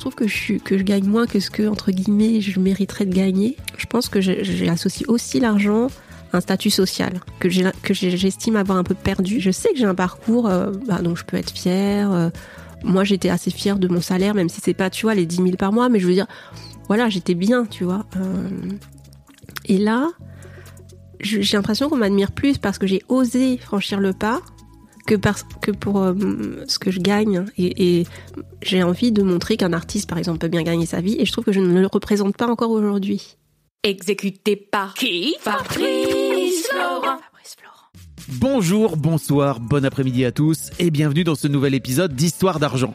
Je trouve que je, gagne moins que ce que, entre guillemets, je mériterais de gagner. Je pense que j'associe aussi l'argent à un statut social que j'estime avoir un peu perdu. Je sais que j'ai un parcours euh, bah, dont je peux être fière. euh, moi, j'étais assez fière de mon salaire, même si c'est pas, tu vois, les 10 000 par mois, mais je veux dire, voilà, j'étais bien, tu vois. Euh, et là, j'ai l'impression qu'on m'admire plus parce que j'ai osé franchir le pas que, parce, que pour euh, ce que je gagne. Et, et j'ai envie de montrer qu'un artiste, par exemple, peut bien gagner sa vie. Et je trouve que je ne le représente pas encore aujourd'hui. Exécuté par qui Fabrice Florent. Bonjour, bonsoir, bon après-midi à tous et bienvenue dans ce nouvel épisode d'Histoire d'argent.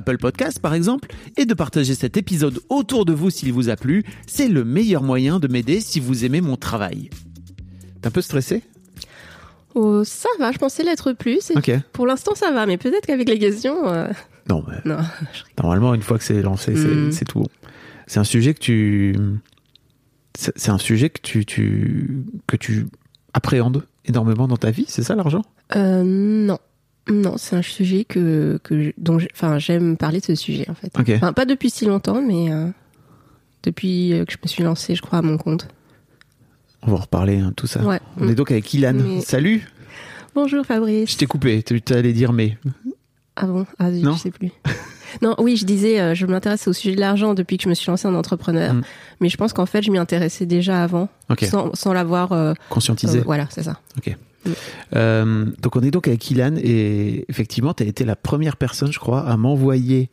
Podcasts par exemple, et de partager cet épisode autour de vous s'il vous a plu. C'est le meilleur moyen de m'aider si vous aimez mon travail. T'es un peu stressé? Oh, ça va, je pensais l'être plus. Pour l'instant, ça va. Mais peut-être qu'avec les questions... euh, Non, mais Non. normalement, une fois que c'est lancé, c'est Mm. c'est tout bon. C'est un sujet que tu. C'est c'est un sujet que tu, tu, que tu appréhendes énormément dans ta vie, c'est ça l'argent? Euh, non. Non, c'est un sujet que, que dont enfin, j'aime parler de ce sujet, en fait. Ok. Enfin, pas depuis si longtemps, mais euh, depuis euh, que je me suis lancée, je crois, à mon compte. On va en reparler, hein, tout ça. Ouais. On est donc avec Ilan. Mais- Salut Bonjour Fabrice. Je t'ai coupé, tu allais dire mais. Ah bon? Ah, Non. je sais plus. non, oui, je disais, euh, je m'intéresse au sujet de l'argent depuis que je me suis lancée en entrepreneur. Mm. Mais je pense qu'en fait, je m'y intéressais déjà avant, Ok, sans, sans l'avoir. euh, conscientisé. voilà, c'est ça. Euh, donc on est donc avec Ilan et effectivement, tu as été la première personne, je crois, à m'envoyer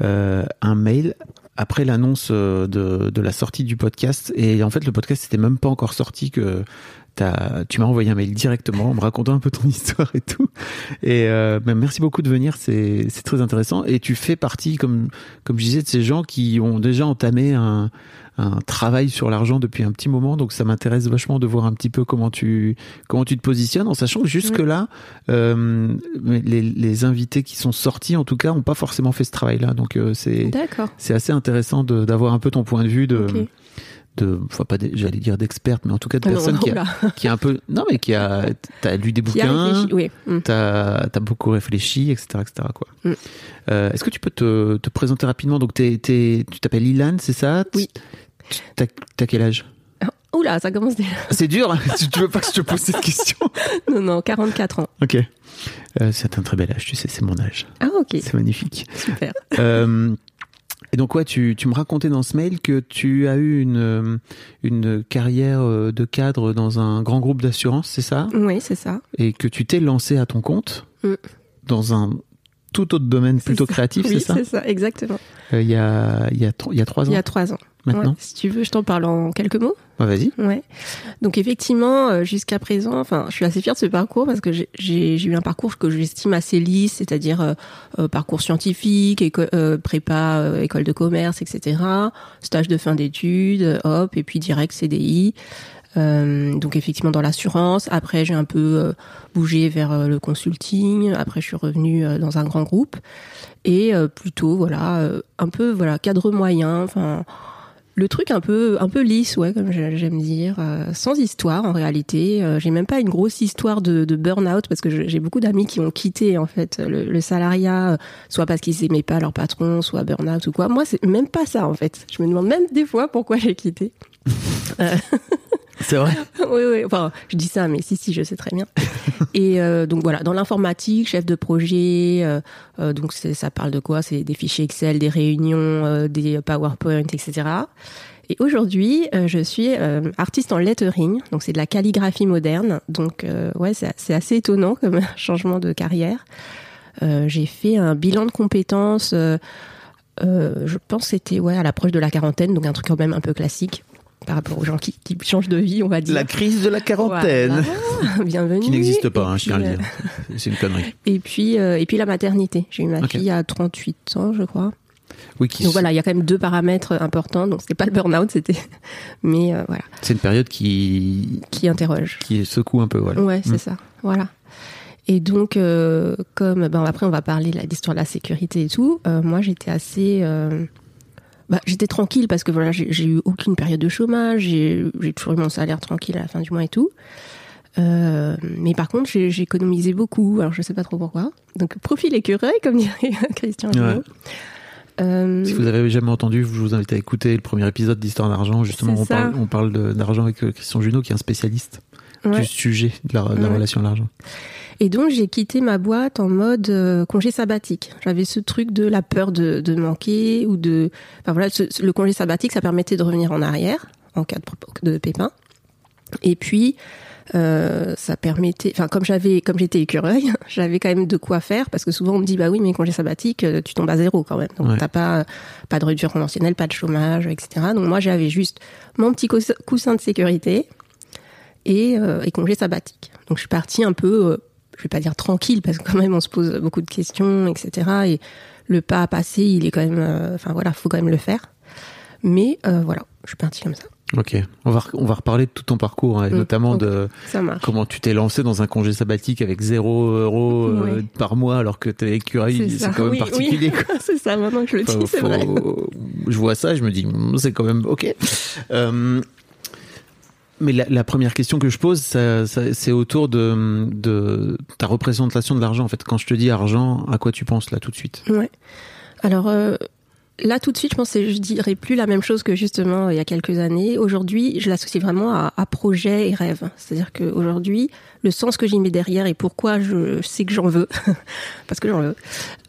euh, un mail après l'annonce euh, de, la sortie du podcast. Et en fait, le podcast n'était même pas encore sorti que tu m'as envoyé un mail directement en me racontant un peu ton histoire et tout. Et ben, merci beaucoup de venir, c'est c'est très intéressant. Et tu fais partie, comme, comme je disais, de ces gens qui ont déjà entamé un, un travail sur l'argent depuis un petit moment. Donc ça m'intéresse vachement de voir un petit peu comment tu, comment tu te positionnes, en sachant que jusque-là, euh, les, les invités qui sont sortis, en tout cas, n'ont pas forcément fait ce travail-là. Donc euh, c'est c'est assez intéressant d'avoir un peu ton point de vue de, de enfin pas j'allais dire d'experte, mais en tout cas de Ah non, personne qui, a, qui a un peu, non mais qui a, t'as lu des bouquins, oui. Mm. t'as as beaucoup réfléchi, etc., etc. Quoi. Mm. Euh, Est-ce que tu peux te, te présenter rapidement? Donc t'es- tu t'appelles Ilan, c'est ça? Oui. T'as quel âge? Oula, ça commence déjà. C'est dur. tu tu veux pas que je te pose cette question? Non, non, 44 ans. Ok. Euh, c'est un très bel âge, tu sais, c'est mon âge. Ah, ok, C'est magnifique. super. Euh, et donc ouais, tu, tu me racontais dans ce mail que tu as eu une, euh, une carrière de cadre dans un grand groupe d'assurance, c'est ça? Oui, c'est ça. Et que tu t'es lancé à ton compte Mm. dans un tout autre domaine plutôt C'est ça. créatif, Oui, c'est ça? c'est ça, exactement. Euh, Il y, a, y a, y a trois ans Il y a trois ans. Maintenant Ouais, si tu veux, je t'en parle en quelques mots. Ouais, Vas-y. Ouais. Donc effectivement, euh, jusqu'à présent, enfin, je suis assez fière de ce parcours parce que j'ai- eu un parcours que j'estime assez lisse, c'est-à-dire euh, euh, parcours scientifique, éco- euh, prépa, euh, école de commerce, etc. Stage de fin d'études, hop, et puis direct CDI. Euh, donc effectivement dans l'assurance. Après, j'ai un peu euh, bougé vers le consulting. Après, je suis revenue dans un grand groupe et euh, plutôt voilà euh, un peu voilà cadre moyen. Enfin le truc un peu un peu lisse ouais comme j'aime dire euh, sans histoire en réalité. Euh, j'ai même pas une grosse histoire de, de burn-out parce que j'ai beaucoup d'amis qui ont quitté en fait le, le salariat euh, soit parce qu'ils aimaient pas leur patron soit burn-out ou quoi. Moi c'est même pas ça en fait. Je me demande même des fois pourquoi j'ai quitté C'est vrai oui, oui. Enfin, je dis ça, mais si, si, je sais très bien. et euh, donc voilà, dans l'informatique, chef de projet, euh, euh, donc ça parle de quoi? C'est des fichiers Excel, des réunions, des PowerPoint, etc. Et aujourd'hui, euh, je suis euh, artiste en lettering, donc c'est de la calligraphie moderne. Donc euh, ouais, c'est assez étonnant comme changement de carrière. J'ai fait un bilan de compétences. je pense que c'était ouais à l'approche de la quarantaine, donc un truc quand même un peu classique par rapport aux gens qui, qui changent de vie, on va dire. La crise de la quarantaine. Voilà. Bienvenue. Qui n'existe pas, hein, je tiens à le dire. C'est une connerie. euh, Et puis, euh, et puis la maternité. J'ai eu ma fille à 38 ans, je crois. Oui, qui- Donc voilà, il y a quand même deux paramètres importants. Donc c'était pas le burn-out, c'était, mais euh, voilà, c'est une période qui, qui interroge. qui secoue un peu. Voilà. Ouais, c'est Mm. ça. Voilà. Et donc, euh, comme ben après on va parler de d'histoire de la sécurité et tout. euh, moi, j'étais assez, euh, bah, j'étais tranquille parce que voilà, j'ai eu aucune période de chômage. J'ai toujours eu mon salaire tranquille à la fin du mois et tout. Euh, mais par contre, j'ai économisé beaucoup. Alors, je sais pas trop pourquoi. Donc, profil écureuil, comme dirait Christian. Ouais. Euh, Si vous avez jamais entendu, je vous invite à écouter le premier épisode d'Histoire d'argent. Justement, on parle, on parle d'argent avec euh, Christian Junot, qui est un spécialiste ouais. du sujet de la, de la Ouais. relation à l'argent. Et donc j'ai quitté ma boîte en mode euh, congé sabbatique. J'avais ce truc de la peur de, de manquer ou de, enfin voilà, ce- le congé sabbatique, ça permettait de revenir en arrière en cas de, de pépin. Et puis euh, ça permettait, enfin comme j'avais, comme j'étais écureuil, j'avais quand même de quoi faire parce que souvent on me dit bah oui mais congé sabbatique, euh, tu tombes à zéro quand même. Donc Ouais. t'as pas pas de rupture conventionnelle, pas de chômage, etc. Donc moi j'avais juste mon petit cous- coussin de sécurité et, euh, et congé sabbatique. Donc je suis partie un peu, euh, je vais pas dire tranquille parce que quand même on se pose beaucoup de questions, etc. Et le pas à passer, il est quand même, euh, enfin voilà, faut quand même le faire. Mais euh, voilà, je suis partie comme ça. Ok, on va, on va reparler de tout ton parcours, hein, et Mm, notamment de comment tu t'es lancé dans un congé sabbatique avec 0 euros euh, par mois alors que t'es écureuil, c'est quand même Oui, particulier. oui. c'est ça, maintenant que je le dis, c'est vrai. Je vois ça, je me dis, hmm, c'est quand même ok. Euh, mais la, première question que je pose, c'est autour de, de ta représentation de l'argent. En fait, quand je te dis argent, à quoi tu penses là tout de suite? Ouais. Alors euh, là, tout de suite, je pense je dirais plus la même chose que justement euh, il y a quelques années. Aujourd'hui, je l'associe vraiment à, à projet et rêve. C'est-à-dire qu'aujourd'hui, le sens que j'y mets derrière et pourquoi je sais que j'en veux, parce que j'en veux,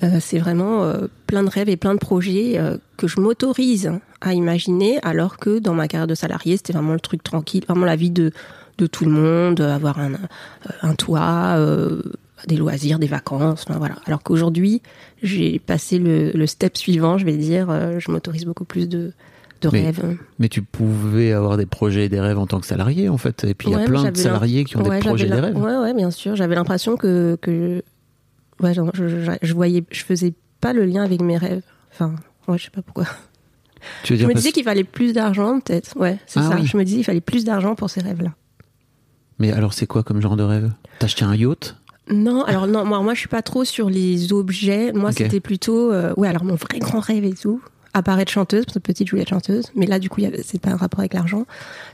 euh, c'est vraiment euh, plein de rêves et plein de projets euh, que je m'autorise à imaginer, alors que dans ma carrière de salarié, c'était vraiment le truc tranquille, vraiment la vie de de tout le monde, avoir un, un toit, euh, des loisirs, des vacances, enfin, voilà. Alors qu'aujourd'hui, j'ai passé le, le step suivant, je vais dire, euh, je m'autorise beaucoup plus de, de Mais- rêves. Mais tu pouvais avoir des projets et des rêves en tant que salarié, en fait. Et puis il y a plein de salariés qui ont Ouais, des projets et des rêves. Ouais, ouais, bien sûr. J'avais l'impression que, que ouais, genre, je, je, je voyais, je faisais pas le lien avec mes rêves. Enfin, ouais, je sais pas pourquoi. Tu veux Je dire me parce- disais qu'il fallait plus d'argent, peut-être. Ouais, c'est Ah ça. oui. Je me disais qu'il fallait plus d'argent pour ces rêves-là. Mais alors, c'est quoi comme genre de rêve? T'acheter un yacht? Non, alors non, moi, moi je suis pas trop sur les objets. Moi, c'était plutôt, euh, ouais, alors mon vrai grand rêve et tout, apparaître chanteuse, parce que petite, je voulais être chanteuse. Mais là, du coup, c'est pas un rapport avec l'argent.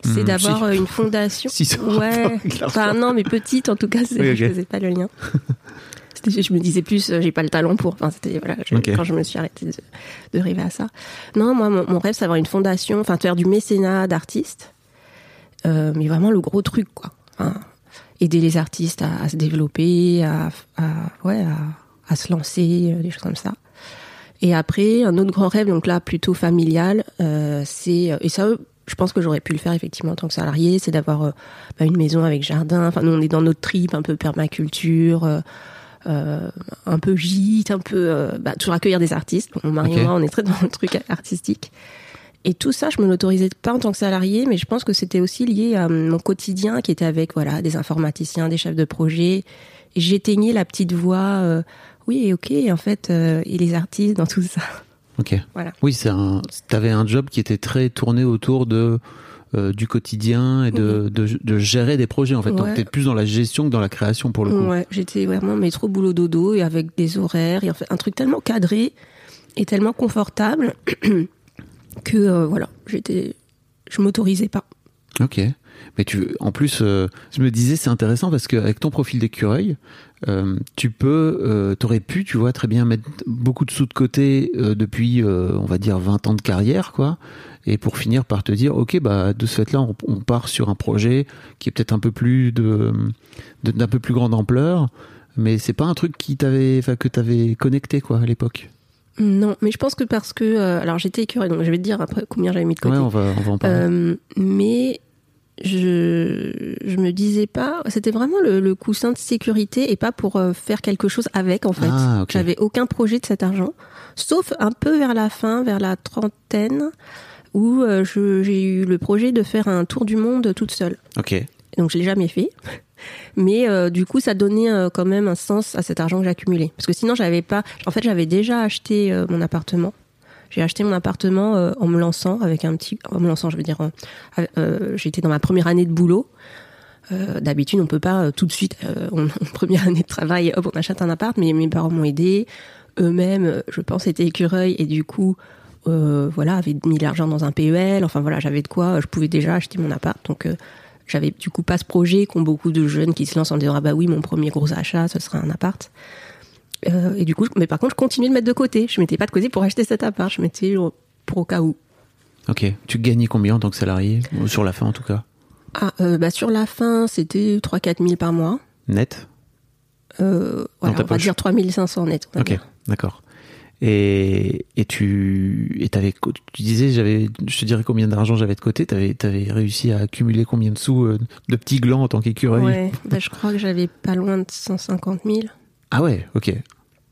C'est Hmm, d'avoir si. euh, une fondation. Si, rapport ouais. Enfin, non, mais petite, en tout cas, c'est- Oui, je faisais pas le lien. Je me disais plus, euh, j'ai pas le talent pour. Enfin, c'était voilà, je- quand je me suis arrêtée de, de rêver à ça. Non, moi, mon, mon rêve, c'est d'avoir une fondation, enfin, de faire du mécénat d'artistes, euh, mais vraiment le gros truc, quoi. Enfin, aider les artistes à, à se développer, à, à ouais, à, à se lancer, euh, des choses comme ça. Et après, un autre grand rêve, donc là plutôt familial, euh, c'est et ça, je pense que j'aurais pu le faire effectivement en tant que salarié, c'est d'avoir euh, bah, une maison avec jardin. Enfin, nous on est dans notre trip, un peu permaculture, euh, euh, un peu gîte, un peu euh, bah, toujours accueillir des artistes. Mon mari et moi, on est très dans le truc artistique. Et tout ça, je me l'autorisais pas en tant que salarié, mais je pense que c'était aussi lié à mon quotidien qui était avec voilà des informaticiens, des chefs de projet. Et j'éteignais la petite voix. euh, oui, ok, en fait, euh, et les artistes dans tout ça. Ok. Voilà. Oui, c'est un. T'avais un job qui était très tourné autour de euh, du quotidien et de, de, de gérer des projets en fait. Donc Ouais. t'es plus dans la gestion que dans la création pour le coup. Ouais, j'étais vraiment métro boulot dodo et avec des horaires et en fait un truc tellement cadré et tellement confortable que euh, voilà, j'étais je m'autorisais pas. Ok. Mais tu, en plus, euh, je me disais c'est intéressant parce qu'avec ton profil d'écureuil, euh, tu peux, euh, t'aurais pu, tu vois, très bien mettre beaucoup de sous de côté depuis, on va dire, 20 ans de carrière, quoi. Et pour finir par te dire, ok, bah de ce fait-là, on, part sur un projet qui est peut-être un peu plus de, d'un peu plus grande ampleur, mais c'est pas un truc qui t'avait, que t'avais connecté, quoi, à l'époque. Non, mais je pense que parce que euh, alors j'étais écureuil, donc je vais te dire après combien j'avais mis de côté. Ouais, on va, on va en parler. Euh, mais je je me disais pas, c'était vraiment le, le coussin de sécurité et pas pour euh, faire quelque chose avec en fait. Ah. J'avais aucun projet de cet argent, sauf un peu vers la fin, vers la trentaine, où j'ai eu le projet de faire un tour du monde toute seule. ok. Donc je l'ai jamais fait. Mais euh, du coup, ça donnait euh, quand même un sens à cet argent que j'accumulais. Parce que sinon, j'avais pas. En fait, j'avais déjà acheté euh, mon appartement. J'ai acheté mon appartement en me lançant avec un petit. En me lançant, je veux dire. J'étais dans ma première année de boulot. D'habitude, on peut pas tout de suite. en première année de travail, hop, on achète un appart. Mais mes parents m'ont aidé. Eux-mêmes, je pense, étaient écureuils et du coup, voilà, avaient mis l'argent dans un PEL. Enfin voilà, j'avais de quoi. Je pouvais déjà acheter mon appart. Donc j'avais du coup pas ce projet qu'ont beaucoup de jeunes qui se lancent en disant ah bah oui mon premier gros achat ce sera un appart. Euh, et du coup mais par contre je continuais de mettre de côté. Je mettais pas de côté pour acheter cet appart. Je mettais pour au cas où. Ok. Tu gagnais combien en tant que salarié? Ou Sur la fin, en tout cas? ah euh, bah sur la fin c'était 3 4 000 par mois. Net? Euh, voilà, on va dire 3500 net on va Ok, d'accord. Et, et tu et tu disais, j'avais, je te dirais combien d'argent j'avais de côté. T'avais, t'avais réussi à accumuler combien de sous euh, de petits glands en tant qu'écureuil ouais bah, je crois que j'avais pas loin de 150 000 Ah ouais, ok.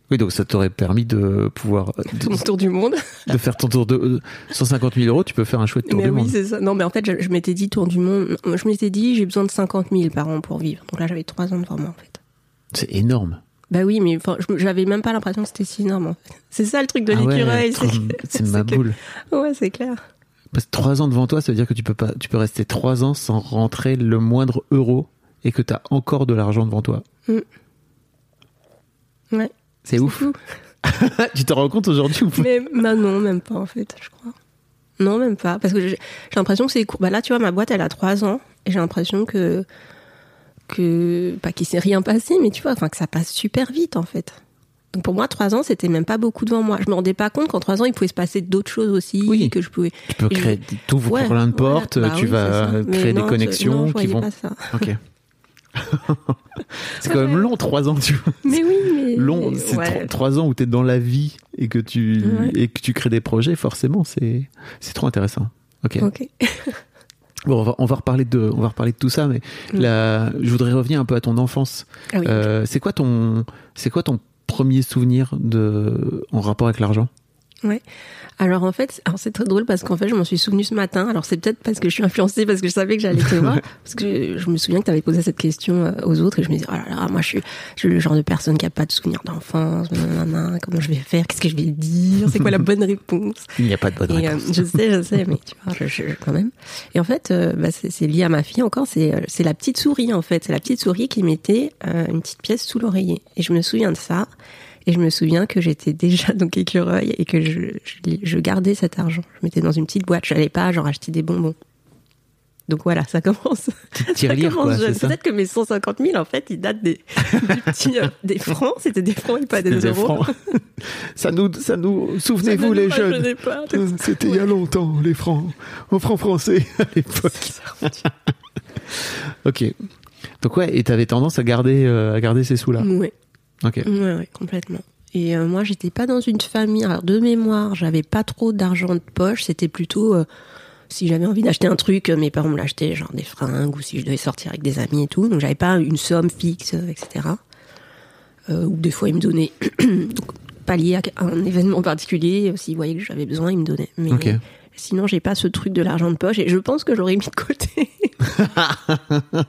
Oui, donc ça t'aurait permis de pouvoir mon tour du monde de, faire ton tour de euh, 150 000 euros. Tu peux faire un chouette tour mais du oui monde. c'est ça non mais en fait je, je m'étais dit tour du monde je m'étais dit j'ai besoin de 50 000 par an pour vivre donc là j'avais 3 ans devant moi en fait C'est énorme. Bah oui, mais j'avais même pas l'impression que c'était si énorme. En fait. C'est ça le truc de Ah l'écureuil. c'est ma que- boule. Ouais, c'est clair. Parce que trois ans devant toi, ça veut dire que tu peux pas, tu peux rester trois ans sans rentrer le moindre euro et que t'as encore de l'argent devant toi. Ouais. C'est ouf. fou. tu te rends compte aujourd'hui ou pas Mais bah non, même pas en fait, je crois. Non, même pas. Parce que j'ai j'ai l'impression que c'est court. Bah là, tu vois, ma boîte, elle a trois ans. Et j'ai l'impression que. Que pas qu'il s'est rien passé, mais tu vois, enfin, que ça passe super vite en fait. Donc pour moi, trois ans, c'était même pas beaucoup devant moi. Je me rendais pas compte qu'en trois ans, il pouvait se passer d'autres choses aussi. Oui. Que je pouvais. Tu peux créer, t'ouvres Ouais, plein de voilà. portes, Bah tu oui, vas créer non, des je- connexions non, je qui vont. pas ça. Ok. c'est quand même long, trois ans, tu vois. Mais oui, mais. Long, c'est ouais. trois ans où t'es dans la vie et que tu Ouais. et que tu crées des projets, forcément, c'est c'est trop intéressant. Ok. Ok. Bon, on va, on va reparler de on va reparler de tout ça, mais Mm. la, je voudrais revenir un peu à ton enfance. Ah oui. Euh, c'est quoi ton c'est quoi ton premier souvenir de en rapport avec l'argent? Ouais. Alors en fait, alors c'est très drôle parce qu'en fait, je m'en suis souvenu ce matin. Alors c'est peut-être parce que je suis influencée parce que je savais que j'allais te voir parce que je me souviens que tu avais posé cette question euh, aux autres et je me disais oh là là, moi je suis, je suis le genre de personne qui a pas de souvenir d'enfance, comment je vais faire, qu'est-ce que je vais dire, c'est quoi la bonne réponse? Il n'y a pas de bonne et, euh, réponse. je sais, je sais, mais tu vois, je, je- quand même. Et en fait, euh, bah, c'est c'est lié à ma fille encore. C'est euh, c'est la petite souris en fait. C'est la petite souris qui mettait euh, une petite pièce sous l'oreiller. Et je me souviens de ça. Et je me souviens que j'étais déjà donc écureuil et que je, je, je gardais cet argent. Je mettais dans une petite boîte. Je n'allais pas genre acheter des bonbons. Donc voilà, ça commence. Ça commence quoi, Peut-être que mes 150 000, en fait, ils datent des, du petit, euh, des francs. C'était des francs et pas des, Des euros. francs. ça nous ça nous Ça souvenez-vous ne les nous jeunes C'était il y a longtemps, les francs. En francs français, à l'époque. ok. Donc ouais, et t'avais tendance à garder, euh, à garder ces sous-là. Ouais. Ok. Ouais, ouais, complètement. Et euh, moi, j'étais pas dans une famille. Alors, de mémoire, j'avais pas trop d'argent de poche. C'était plutôt euh, si j'avais envie d'acheter un truc, euh, mes parents me l'achetaient, genre des fringues, ou si je devais sortir avec des amis et tout. Donc, j'avais pas une somme fixe, euh, etc. Euh, ou des fois, ils me donnaient, donc, pas lié à un événement particulier. S'ils voyaient que j'avais besoin, ils me donnaient. Mais Ok. sinon, j'ai pas ce truc de l'argent de poche. Et je pense que j'aurais mis de côté.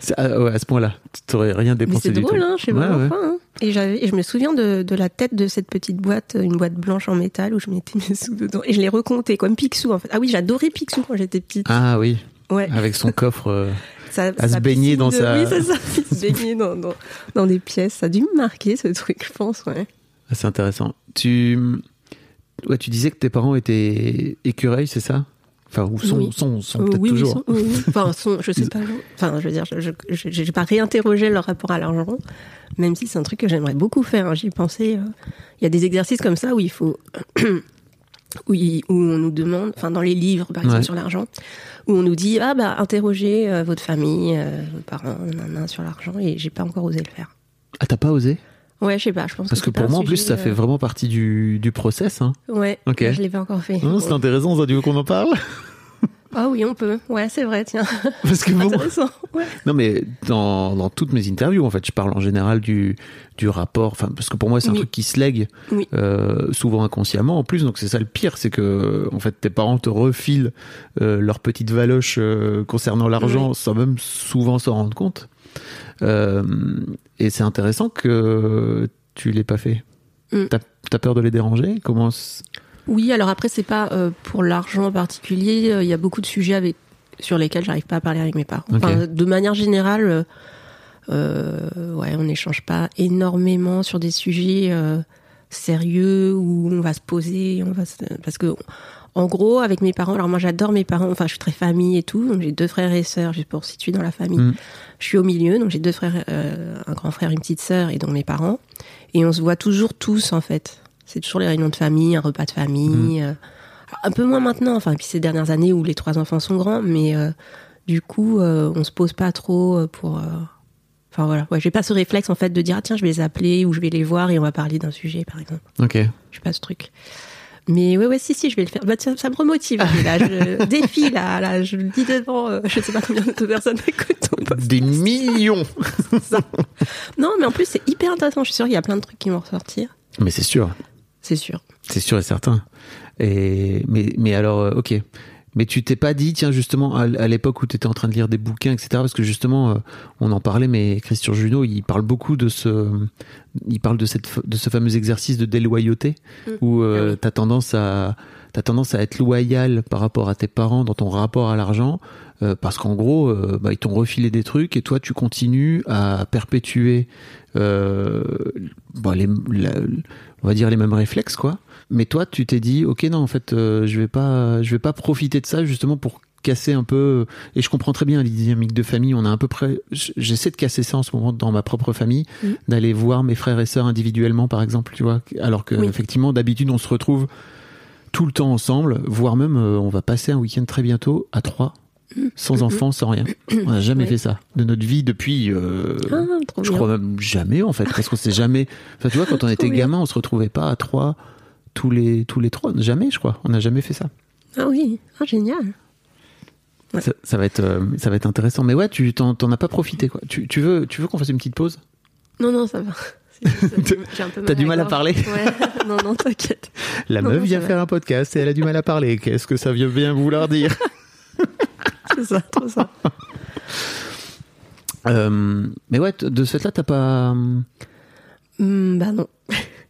C'est- ah ouais, à ce point-là, t'aurais rien Mais dépensé c'est du drôle, hein, Ouais, pourquoi, hein. Et, je me souviens de, de la tête de cette petite boîte, une boîte blanche en métal où je mettais mes sous dedans. Et je l'ai recompté comme Picsou, en fait. Ah oui, j'adorais Picsou quand j'étais petite. Ah oui, ouais. avec son coffre. euh, Ça- à se baigner dans de- sa- Oui, c'est ça. Il se baignait dans, dans, dans des pièces. Ça a dû me marquer, ce truc, je pense, ouais. ah, c'est intéressant. Tu, ouais, tu disais que tes parents étaient écureuils, c'est ça? Enfin, ou sont, Oui. sont, sont Euh, peut-être oui, toujours. oui. Enfin, sont- je sais pas. Enfin, je veux dire, je j'ai pas réinterrogé leur rapport à l'argent, même si c'est un truc que j'aimerais beaucoup faire. hein. J'y pensais. euh, Il y a des exercices comme ça où il faut, où, il- où on nous demande, enfin, dans les livres, par exemple, Ouais. sur l'argent, où on nous dit ah bah interrogez euh, votre famille, euh, vos parents, nanana, sur l'argent, et j'ai pas encore osé le faire. Ah, t'as pas osé? Ouais, je sais pas. Je pense Parce que c'est pas pour moi, en plus, ça fait euh, vraiment partie du, du process. Hein. Ouais. Ok. Je l'ai pas encore fait. Non, c'est intéressant, ça, tu veux qu'on en parle Ah oui, on peut. Ouais, c'est vrai. Tiens, Parce que bon, intéressant. Ouais. non mais dans, dans toutes mes interviews, en fait, je parle en général du, du rapport, enfin, parce que pour moi, c'est un Oui. truc qui se lègue, Oui. euh, souvent inconsciemment en plus, donc c'est ça le pire, c'est que, en fait, tes parents te refilent euh, leur petite valoche euh, concernant l'argent Oui. sans même souvent s'en rendre compte. Euh, et c'est intéressant que tu l'aies pas fait. Mm. T'as as peur de les déranger? Comment Oui, alors après, c'est pas euh, pour l'argent en particulier. euh, Il y a beaucoup de sujets avec, sur lesquels j'arrive pas à parler avec mes parents. Enfin, de manière générale, euh, ouais, on n'échange pas énormément sur des sujets euh, sérieux où on va se poser, on va se- parce que en gros, avec mes parents, alors moi j'adore mes parents, enfin je suis très famille et tout, donc j'ai deux frères et sœurs, juste pour situer dans la famille. Mm. Je suis au milieu, donc j'ai deux frères, euh, un grand frère, une petite sœur et donc mes parents. Et on se voit toujours tous en fait. C'est toujours les réunions de famille, un repas de famille. euh, alors, un peu moins maintenant, enfin, puis ces dernières années où les trois enfants sont grands, mais euh, du coup, euh, on se pose pas trop euh, pour. euh, Enfin voilà, ouais, j'ai pas ce réflexe en fait de dire ah tiens je vais les appeler ou je vais les voir et on va parler d'un sujet par exemple. Ok. Je pas ce truc. Mais ouais ouais si si je vais le faire. Bah, ça, ça me remotive. là, je défie là, là je le dis devant. euh, je sais pas combien de personnes écoutent. Des millions Non mais en plus c'est hyper intéressant. Je suis sûre qu'il y a plein de trucs qui vont ressortir. Mais c'est sûr. C'est sûr. C'est sûr et certain. Et mais mais alors euh, ok. Mais tu t'es pas dit tiens justement à, l'époque où tu étais en train de lire des bouquins etc parce que justement euh, on en parlait mais Christian Junot il parle beaucoup de ce il parle de cette de ce fameux exercice de déloyauté Mm. où euh, Ah oui. tendance à t'as tendance à être loyal par rapport à tes parents dans ton rapport à l'argent euh, parce qu'en gros euh, bah, ils t'ont refilé des trucs et toi tu continues à perpétuer euh, bah, les, la- on va dire les mêmes réflexes quoi mais toi tu t'es dit ok non en fait euh, je vais pas je vais pas profiter de ça justement pour casser un peu et je comprends très bien les dynamiques de famille on a à peu près j'essaie de casser ça en ce moment dans ma propre famille Mhm. d'aller voir mes frères et sœurs individuellement par exemple tu vois alors que Oui. effectivement d'habitude on se retrouve tout le temps ensemble voire même euh, on va passer un week-end très bientôt à trois sans Mhm. enfants sans rien on n'a jamais fait ça de notre vie depuis euh, Ah, je bien. crois même jamais en fait parce qu'on s'est jamais enfin tu vois quand on était gamin on se retrouvait pas à trois tous les tous les trois jamais je crois. On n'a jamais fait ça. Ah oui, ah, génial. Ouais. ça, ça va être euh, ça va être intéressant. Mais ouais tu t'en t'en as pas profité quoi. Tu, tu veux tu veux qu'on fasse une petite pause? Non, non, ça va. Euh, T'as du mal à parler? Ouais, non, non, t'inquiète. la Non, meuf non, vient faire un podcast et elle a du mal à parler. Qu'est-ce que ça veut bien vouloir dire? C'est ça, trop ça. Euh, mais ouais de ce fait là t'as pas Hmm, bah non.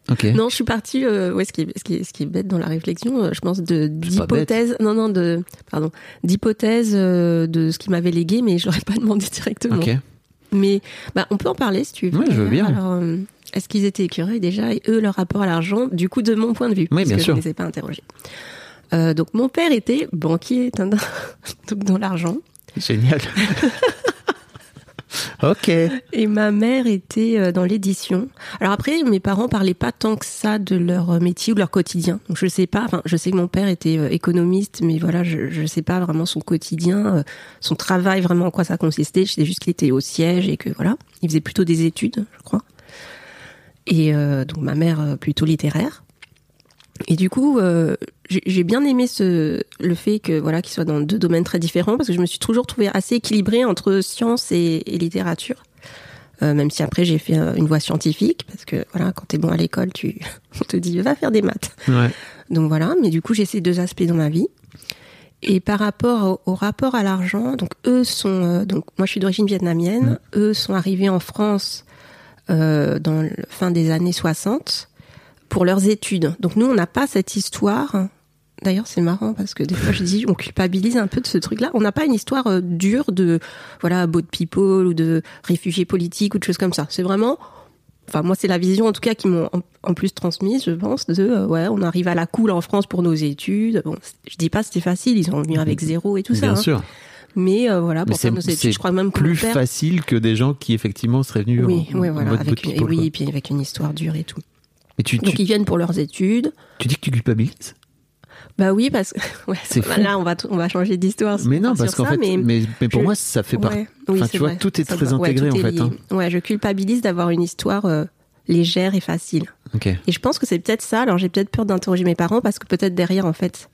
Non, je suis partie. Euh, ouais, ce qui, est, ce, qui est, ce qui est bête dans la réflexion, euh, je pense de d'hypothèse. Non, non, de pardon, d'hypothèse euh, de ce qui m'avait légué, mais je l'aurais pas demandé directement. Mais bah, on peut en parler si tu veux. Ouais, je veux bien. Alors, euh, est-ce qu'ils étaient écureuils déjà et eux leur rapport à l'argent Du coup, de mon point de vue, Oui, parce bien que sûr. je ne les ai pas interrogés. Donc mon père était banquier, donc dans l'argent, génial ok et ma mère était euh, dans l'édition. Alors après, mes parents parlaient pas tant que ça de leur euh, métier ou de leur quotidien. Donc je sais pas. Enfin, je sais que mon père était euh, économiste, mais voilà, je je sais pas vraiment son quotidien, son travail vraiment en quoi ça consistait. Je sais juste qu'il était au siège et que voilà, il faisait plutôt des études, je crois. Et euh, donc ma mère plutôt littéraire. Et du coup, euh, j'ai bien aimé ce, le fait que voilà qu'il soit dans deux domaines très différents parce que je me suis toujours trouvée assez équilibrée entre science et, et littérature. Euh, même si après j'ai fait euh, une voie scientifique parce que voilà quand t'es bon à l'école tu on te dit va faire des maths. ouais Donc voilà, mais du coup j'ai ces deux aspects dans ma vie. Et par rapport au, au rapport à l'argent, donc eux sont euh, donc moi je suis d'origine vietnamienne, eux sont arrivés en France euh, dans le fin des années 60 pour leurs études. Donc nous on n'a pas cette histoire. D'ailleurs c'est marrant parce que des fois je dis on culpabilise un peu de ce truc-là. On n'a pas une histoire euh, dure de voilà boat people ou de réfugiés politiques ou de choses comme ça. C'est vraiment enfin moi c'est la vision en tout cas qui m'ont en, en plus transmise, je pense, de euh, ouais, on arrive à la cool en France pour nos études. Bon, je dis pas que c'était facile, ils sont venus avec zéro et tout ça. Bien hein. sûr. Mais euh, voilà, Mais pour faire nos études, je crois même plus père- facile que des gens qui effectivement seraient venus Oui, en, oui, en voilà, avec une, et oui, et puis avec une histoire dure et tout. Et tu, Donc tu, ils viennent pour leurs études. tu dis que tu culpabilises? Bah oui, parce que ouais, bah là on va on va changer d'histoire. Mais non, parce qu'en fait, mais, mais, mais pour je- moi, ça fait partie. Ouais, oui, Enfin, tu vois, vrai. tout est très ouais, intégré, en fait, hein. Ouais, je culpabilise d'avoir une histoire euh, légère et facile. Ok. Et je pense que c'est peut-être ça. Alors j'ai peut-être peur d'interroger mes parents parce que peut-être derrière, en fait,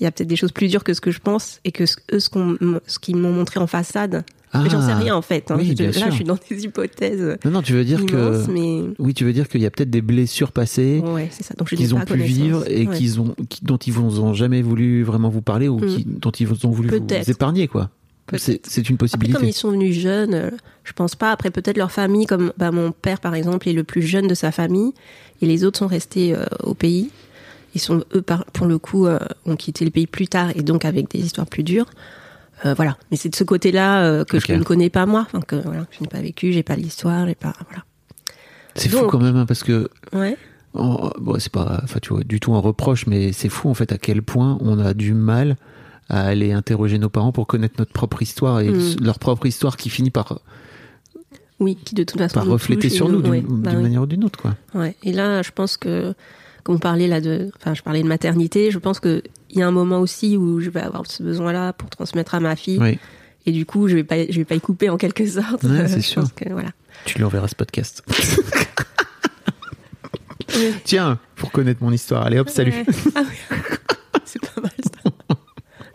il y a peut-être des choses plus dures que ce que je pense et que ce, eux, ce qu'on, ce qu'ils m'ont montré en façade. Ah. J'en sais rien en fait. hein. Oui, Je- là, sûr. je suis dans des hypothèses Non, non, tu veux dire immenses, que. mais Oui, tu veux dire qu'il y a peut-être des blessures passées ouais, ça. Donc qu'ils ont pu vivre et Ouais. qu'ils ont, qui- dont ils vous ont jamais voulu vraiment vous parler ou Mm. qui- dont ils vous ont voulu vous épargner, quoi. C'est une Après, possibilité. comme ils sont venus jeunes, je pense pas. Après, peut-être leur famille, comme bah, mon père, par exemple, est le plus jeune de sa famille, et les autres sont restés euh, au pays. Ils sont, eux, par- pour le coup, euh, ont quitté le pays plus tard, et donc avec des histoires plus dures. Euh, voilà. Mais c'est de ce côté-là euh, que je ne connais pas moi, enfin, que voilà, je n'ai pas vécu, j'ai pas l'histoire, j'ai pas, voilà. C'est fou quand même, hein, parce que Ouais. bon, c'est pas, enfin, tu vois, du tout un reproche, mais c'est fou en fait à quel point on a du mal à aller interroger nos parents pour connaître notre propre histoire et Mm. leur propre histoire qui finit par, Oui, qui de toute façon par refléter sur nous d'une ouais, d'une bah oui. manière ou d'une autre, quoi. Ouais. Et là, je pense que, on parlait là de, enfin, je parlais de maternité, je pense que il y a un moment aussi où je vais avoir ce besoin-là pour transmettre à ma fille. Oui, Et du coup, je vais pas, je vais pas y couper en quelque sorte. Ouais, c'est Je sûr. pense que, voilà. tu lui enverras ce podcast. Tiens, pour connaître mon histoire, allez hop, salut. Ah oui. c'est pas mal ça.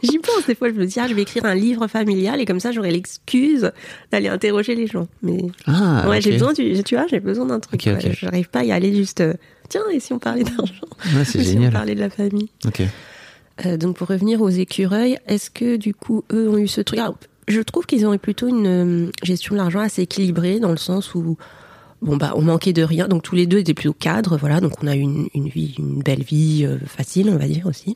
J'y pense des fois, je me dis, ah, je vais écrire un livre familial et comme ça, j'aurai l'excuse d'aller interroger les gens. Mais Ah, ouais, j'ai besoin, du, tu vois, j'ai besoin d'un truc. Ok, ok. ouais. J'arrive pas à y aller juste, euh, tiens, et si on parlait d'argent Ouais, c'est Ou si on génial. parlait de la famille Ok. Euh, donc pour revenir aux écureuils, est-ce que du coup eux ont eu ce truc? Alors, Je trouve qu'ils ont eu plutôt une euh, gestion de l'argent assez équilibrée dans le sens où bon bah on manquait de rien, donc tous les deux étaient plutôt cadres, voilà, donc on a eu une, une vie, une belle vie euh, facile, on va dire aussi.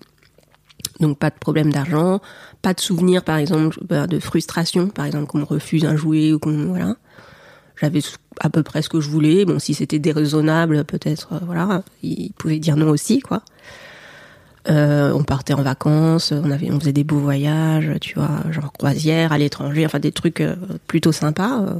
Donc pas de problème d'argent, pas de souvenirs par exemple bah, de frustration, par exemple qu'on refuse un jouet ou qu'on voilà. J'avais à peu près ce que je voulais. Bon, si c'était déraisonnable, peut-être, euh, voilà, ils pouvaient dire non aussi, quoi. Euh, on partait en vacances, on avait, on faisait des beaux voyages, tu vois, genre croisière à l'étranger, enfin des trucs euh, plutôt sympas.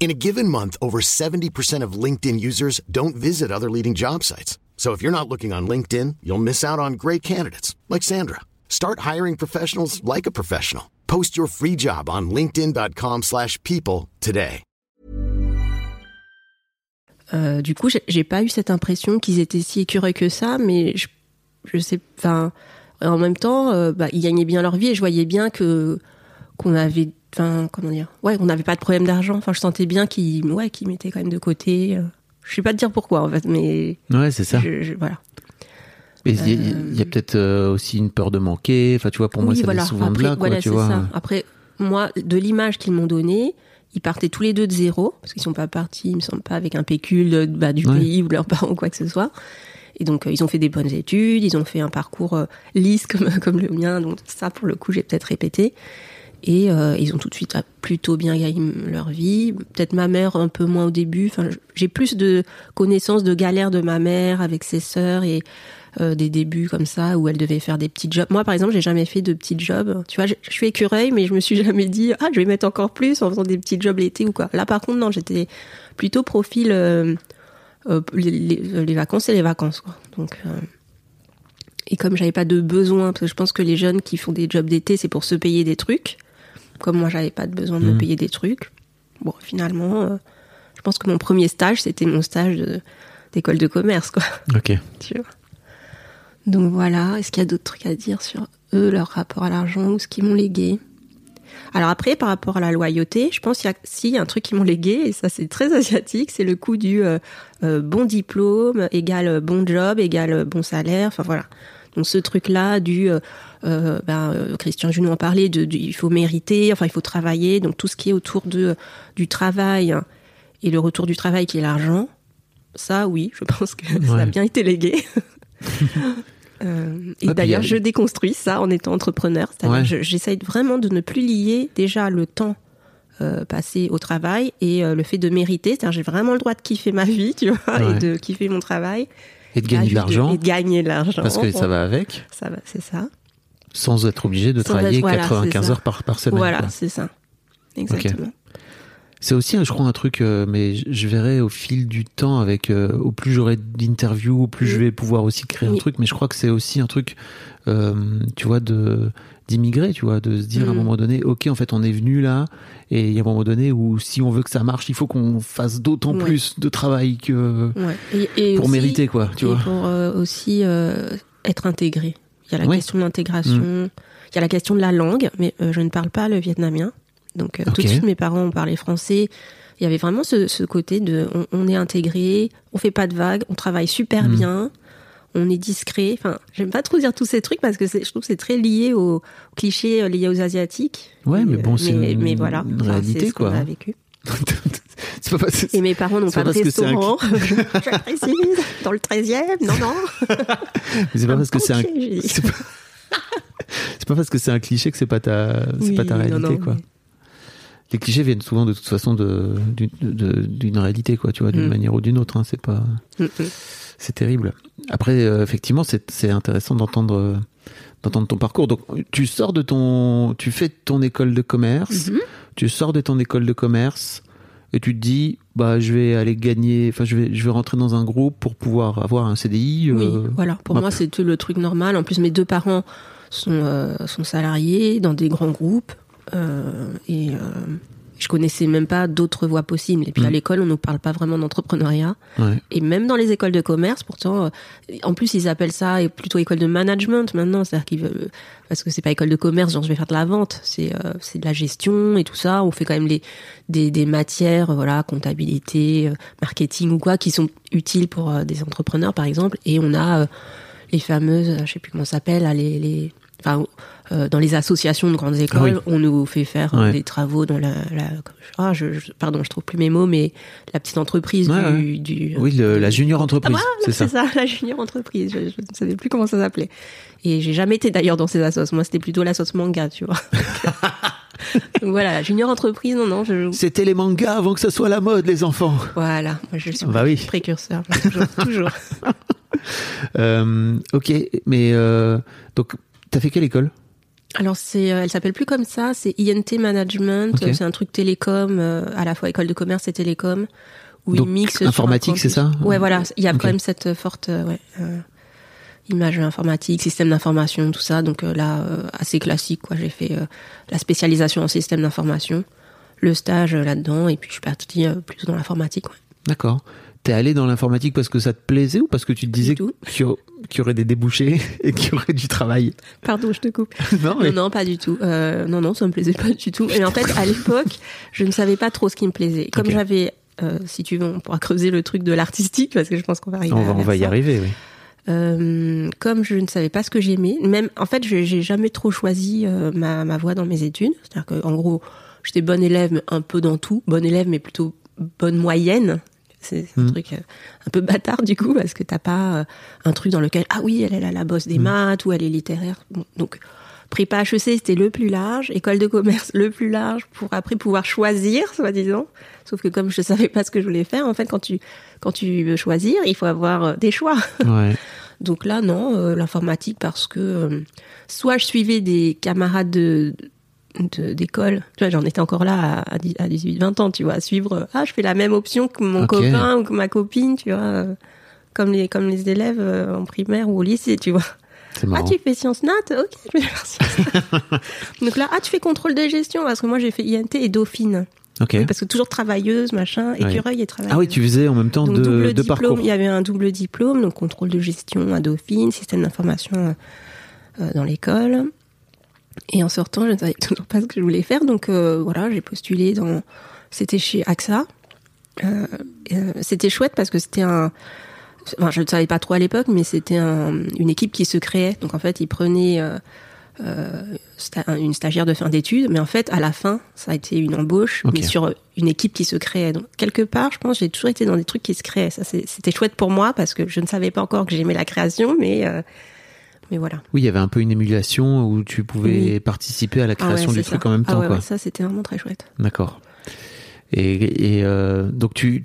In a given month, over 70% of LinkedIn users don't visit other leading job sites. So if you're not looking on LinkedIn, you'll miss out on great candidates like Sandra. Start hiring professionals like a professional. Post your free job on linkedin.com/people slash people today. Euh, du coup, j'ai- pas eu cette impression qu'ils étaient si écureuils que ça, mais je, je sais, enfin, en même temps, euh, bah, ils gagnaient bien leur vie et je voyais bien que qu'on avait, enfin, comment dire, ouais, on n'avait pas de problème d'argent. Enfin, je sentais bien qu'ils, ouais, qu'ils mettaient quand même de côté. euh. Je sais pas te dire pourquoi en fait, mais Ouais, c'est ça. je- je- voilà. Mais il y a, il y a peut-être euh, aussi une peur de manquer. Enfin, tu vois, pour moi, ça vient souvent Après, de là, quoi, voilà, tu c'est vois. ça. Après, moi, de l'image qu'ils m'ont donnée, ils partaient tous les deux de zéro, parce qu'ils sont pas partis, il me semble pas, avec un pécule bah, du Ouais. pays ou de leurs parents ou quoi que ce soit. Et donc, euh, ils ont fait des bonnes études, ils ont fait un parcours euh, lisse comme, comme le mien, donc ça, pour le coup, j'ai peut-être répété. Et euh, ils ont tout de suite ah, plutôt bien gagné leur vie. Peut-être ma mère un peu moins au début. Enfin, j'ai plus de connaissances de galères de ma mère avec ses sœurs et euh, des débuts comme ça où elle devait faire des petits jobs. Moi, par exemple, j'ai jamais fait de petits jobs. Tu vois, je, suis écureuil, mais je me suis jamais dit ah je vais mettre encore plus en faisant des petits jobs l'été ou quoi. Là, par contre, non, j'étais plutôt profil euh, euh, les, les- les vacances et les vacances quoi. Donc euh, et comme j'avais pas de besoin, parce que je pense que les jeunes qui font des jobs d'été, c'est pour se payer des trucs. Comme moi, j'avais pas de besoin de me Mhm. payer des trucs. Bon, finalement, euh, je pense que mon premier stage, c'était mon stage de- d'école de commerce, quoi. Ok. tu vois. Donc voilà, est-ce qu'il y a d'autres trucs à dire sur eux, leur rapport à l'argent ou ce qu'ils m'ont légué? Alors après, par rapport à la loyauté, je pense qu'il y a si un truc qu'ils m'ont légué, et ça c'est très asiatique, c'est le coup du euh, euh, bon diplôme égale bon job égale bon salaire, enfin voilà. Donc ce truc-là du, euh, ben, euh, Christian Junot en parlait, de, il faut mériter, enfin il faut travailler, donc tout ce qui est autour de du travail et le retour du travail qui est l'argent, ça oui, je pense que ça a bien été légué. Euh, et puis d'ailleurs, a- je déconstruis ça en étant entrepreneur. C'est-à-dire Ouais. j'essaye vraiment de ne plus lier déjà le temps euh, passé au travail et euh, le fait de mériter. C'est-à-dire j'ai vraiment le droit de kiffer ma vie, tu vois, Ouais. et de kiffer mon travail. Et de gagner de Ah, juste l'argent, Et de gagner de l'argent. parce que ça va avec, Ça va, c'est ça. Sans être obligé de Sans travailler être- voilà, 95 c'est ça. heures par, par semaine. voilà, c'est ça. Exactement. C'est aussi, je crois, un truc, euh, mais je- je verrai au fil du temps, avec euh, au plus j'aurai d'interviews, au plus je Oui. vais pouvoir aussi créer un truc. Mais je crois que c'est aussi un truc, euh, tu vois, de d'immigrer, tu vois, de se dire à un Mm. moment donné, ok, en fait, on est venu là, et il y a un moment donné où si on veut que ça marche, il faut qu'on fasse d'autant Ouais. plus de travail que Ouais. Et, et pour aussi- mériter, quoi, tu et vois. pour aussi être intégré. Il y a la Oui. question de l'intégration, il y a la question de la langue, mais euh, je ne parle pas le vietnamien. Donc euh, tout de suite, mes parents ont parlé français. Il y avait vraiment ce, ce côté de on, on est intégré, on fait pas de vagues, on travaille super Mm. bien, on est discret. Enfin, j'aime pas trop dire tous ces trucs parce que je trouve que c'est très lié aux, aux clichés euh, liés aux asiatiques. Ouais, mais bon, c'est mais, une- mais voilà, une réalité, ce quoi. a vécu. c'est pas parce que Et mes parents n'ont c'est pas de c'est un restaurant. je, précise, dans le 13e, non, non. c'est pas parce que c'est un c'est pas... pas parce que c'est un cliché que c'est pas ta Oui, pas ta non, réalité non, quoi. mais- Les clichés viennent souvent de toute façon d'une réalité quoi, tu vois, d'une Mm. manière ou d'une autre hein, c'est pas Mm, mm. c'est terrible. Après euh, effectivement, c'est intéressant d'entendre d'entendre ton parcours. Donc tu sors de ton tu fais ton école de commerce, Mhm. tu sors de ton école de commerce et tu te dis bah je vais aller gagner enfin je vais je vais rentrer dans un groupe pour pouvoir avoir un CDI Oui, euh, voilà. Pour bah, moi, c'est le truc normal. En plus, mes deux parents sont, euh, sont salariés dans des grands groupes. euh, et je connaissais même pas d'autres voies possibles. Et puis à Mm. l'école, on ne parle pas vraiment d'entrepreneuriat. ouais. Et même dans les écoles de commerce, pourtant, euh, en plus, ils appellent ça plutôt école de management maintenant. C'est-à-dire qu'ils veulent, parce que c'est pas école de commerce, genre je vais faire de la vente. C'est, euh, c'est de la gestion et tout ça. On fait quand même les, des, des matières, voilà, comptabilité, euh, marketing ou quoi, qui sont utiles pour euh, des entrepreneurs, par exemple. Et on a euh, les fameuses, je sais plus comment ça s'appelle, les, les, enfin, euh, dans les associations de grandes écoles, Oui. on nous fait faire euh, Ouais. des travaux dans la, la ah, je, je- pardon, je trouve plus mes mots, mais la petite entreprise Ouais, du, du, Oui, le- la junior entreprise, Ah, c'est ça. la junior entreprise. Je, je ne savais plus comment ça s'appelait. Et j'ai jamais été d'ailleurs dans ces assos. Moi, c'était plutôt l'assos manga, tu vois. Donc voilà, junior entreprise, non, non, je, C'était les mangas avant que ça soit la mode, les enfants. voilà, moi, je suis Bah oui. précurseur, toujours, toujours. Euh, ok, mais euh, donc t'as fait quelle école? Alors c'est, euh, elle s'appelle plus comme ça, c'est INT Management. C'est un truc télécom, euh, à la fois école de commerce et télécom, où Donc, ils mixent. informatique, c'est ça? Ouais, voilà, il y a quand même cette euh, forte ouais, euh, image informatique, système d'information, tout ça. Donc euh, là, euh, assez classique, quoi. J'ai fait euh, la spécialisation en système d'information, le stage là-dedans, et puis je suis partie euh, plutôt dans l'informatique. Ouais. D'accord. T'es allé dans l'informatique parce que ça te plaisait ou parce que tu te disais qu'il y aurait des débouchés et qu'il y aurait du travail? Pardon, je te coupe. Non, mais Non, non, pas du tout. Euh, non, non, ça me plaisait pas du tout. Et en fait, à l'époque, je ne savais pas trop ce qui me plaisait. Comme j'avais, euh, si tu veux, on pourra creuser le truc de l'artistique parce que je pense qu'on va arriver. on à va, on faire va y ça. arriver, oui. Euh, comme je ne savais pas ce que j'aimais, même en fait, je- j'ai jamais trop choisi ma, ma voie dans mes études. C'est-à-dire que, en gros, j'étais bonne élève, mais un peu dans tout. Bonne élève, mais plutôt bonne moyenne. C'est un Mm. truc euh, un peu bâtard du coup parce que t'as pas euh, un truc dans lequel ah oui elle est la, la bosse des Mm. maths ou elle est littéraire. Bon, donc prépa HEC c'était le plus large, école de commerce le plus large pour après pouvoir choisir soi-disant. Sauf que comme je savais pas ce que je voulais faire, en fait quand tu quand tu veux choisir, il faut avoir euh, des choix. Ouais. Donc là, non, euh, l'informatique parce que euh, soit je suivais des camarades de de- d'école, tu vois, j'en étais encore là à, à 18-20 ans, tu vois, à suivre, euh, ah, je fais la même option que mon copain ou que ma copine, tu vois, euh, comme les comme les élèves euh, en primaire ou au lycée, tu vois. Ah, tu fais sciences nat? Ok, je vais faire sciences. Donc là, ah, tu fais contrôle de gestion parce que moi j'ai fait INT et Dauphine. Ok. Parce que toujours travailleuse, machin, Ouais. écureuil et travailleuse. Ah oui, tu faisais en même temps donc, deux, double diplôme, parcours. Il y avait un double diplôme, donc contrôle de gestion à Dauphine, système d'information euh, dans l'école. Et en sortant, je ne savais toujours pas ce que je voulais faire, donc euh, voilà, j'ai postulé dans. C'était chez AXA. Euh, euh, c'était chouette parce que c'était un. Enfin, je ne savais pas trop à l'époque, mais c'était un- une équipe qui se créait. Donc en fait, ils prenaient sta- une stagiaire de fin d'études, mais en fait, à la fin, ça a été une embauche, mais sur une équipe qui se créait. Donc quelque part, je pense, j'ai toujours été dans des trucs qui se créaient. Ça, c'était chouette pour moi parce que je ne savais pas encore que j'aimais la création, mais mais voilà. Oui, il y avait un peu une émulation où tu pouvais Oui. participer à la Ah ouais, création du truc en même Ah temps, ouais, quoi. ouais, ça, c'était vraiment très chouette. D'accord. Et, et euh, donc tu,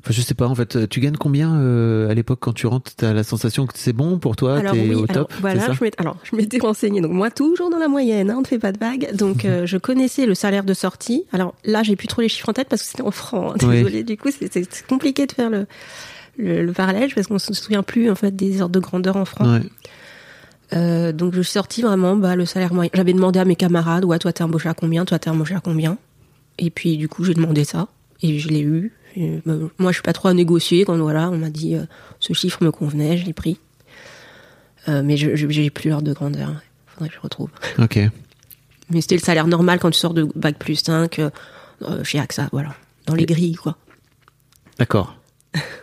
enfin je sais pas en fait, tu gagnes combien euh, à l'époque quand tu rentres T'as la sensation que c'est bon pour toi, t'es oui, au alors, top, voilà, ça je alors je m'étais renseignée. Donc moi toujours dans la moyenne, hein, on ne fait pas de vagues. Donc euh, je connaissais le salaire de sortie. Alors là, j'ai plus trop les chiffres en tête parce que c'était en francs. hein, Oui. Désolée. Du coup, c'est compliqué de faire le, le, le parallèle parce qu'on se souvient plus en fait des ordres de grandeur en francs. Ouais. Euh, donc je suis sortie vraiment bah, le salaire moyen. J'avais demandé à mes camarades, ouais, toi t'es embauché à combien, toi t'es embauché à combien? Et puis du coup j'ai demandé ça et je l'ai eu. Et, bah, moi je suis pas trop à négocier quand voilà on m'a dit euh, ce chiffre me convenait, je l'ai pris. Euh, mais j'ai plus l'ordre de grandeur. Faudrait que je retrouve. Ok. Mais c'était le salaire normal quand tu sors de bac plus 5 euh, euh, chez AXA, voilà, dans les grilles quoi. D'accord.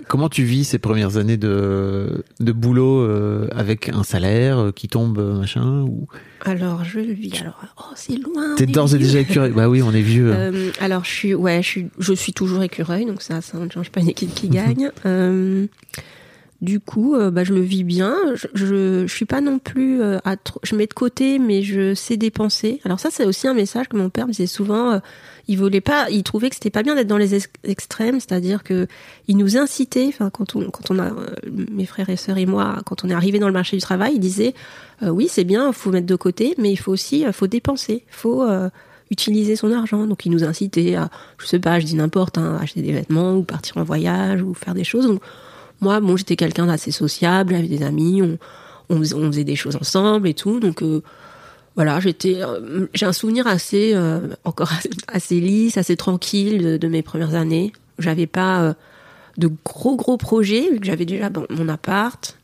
Comment tu vis ces premières années de, de boulot euh, avec un salaire euh, qui tombe, euh, machin ou... Alors je le vis. Alors oh c'est loin. T'es d'ores et déjà écureuil Bah oui, on est vieux. Euh, alors je suis ouais je suis je suis toujours écureuil donc ça ça ne change pas une équipe qui gagne. Euh, du coup bah je le vis bien. Je, je je suis pas non plus à trop, je mets de côté mais je sais dépenser. Alors ça c'est aussi un message que mon père me disait souvent. Il voulait pas, il trouvait que c'était pas bien d'être dans les ex- extrêmes, c'est-à-dire que il nous incitait. Enfin quand on quand on a euh, mes frères et sœurs et moi quand on est arrivé dans le marché du travail, il disait euh, oui c'est bien, faut mettre de côté, mais il faut aussi euh, faut dépenser, faut euh, utiliser son argent. Donc il nous incitait à, je sais pas, je dis n'importe, hein, acheter des vêtements ou partir en voyage ou faire des choses. Donc moi, bon, j'étais quelqu'un d'assez sociable, j'avais des amis, on, on, on faisait des choses ensemble et tout. Donc euh, voilà, j'étais, euh, j'ai un souvenir assez, euh, encore assez, lisse, assez tranquille de, de mes premières années. J'avais pas euh, de gros gros projets vu que j'avais déjà bon, mon appart.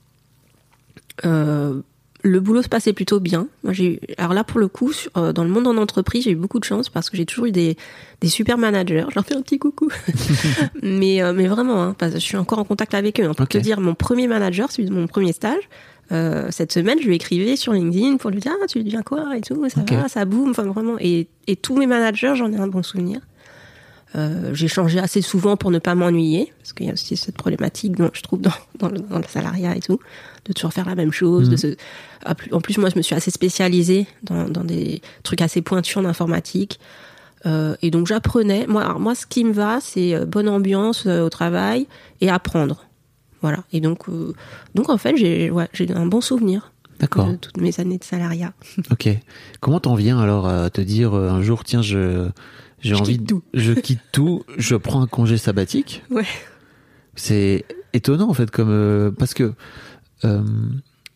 Le boulot se passait plutôt bien. Moi, j'ai alors là pour le coup, sur- dans le monde en entreprise, j'ai eu beaucoup de chance parce que j'ai toujours eu des, des super managers. Je leur fais un petit coucou. mais mais vraiment, hein, parce que je suis encore en contact avec eux. hein. Pour te dire, mon premier manager, celui de mon premier stage, euh, cette semaine, je lui écrivais sur LinkedIn pour lui dire ah tu deviens quoi et tout, ça va, ça boum, enfin vraiment. Et, et tous mes managers, j'en ai un bon souvenir. Euh, j'ai changé assez souvent pour ne pas m'ennuyer, parce qu'il y a aussi cette problématique, dont je trouve, dans, dans, le, dans le salariat et tout, de toujours faire la même chose. De se... ah, En plus, moi, je me suis assez spécialisée dans, dans des trucs assez pointus en informatique. Euh, et donc, j'apprenais. Moi, alors, moi, ce qui me va, c'est euh, bonne ambiance euh, au travail et apprendre. Voilà. Et donc, euh, donc en fait, j'ai ouais, un bon souvenir D'accord. de toutes mes années de salariat. Ok. Comment t'en viens alors à te dire euh, un jour, tiens, je j'ai envie, quitte de- tout. je quitte tout, je prends un congé sabbatique? Ouais. C'est étonnant en fait, comme euh, parce que euh,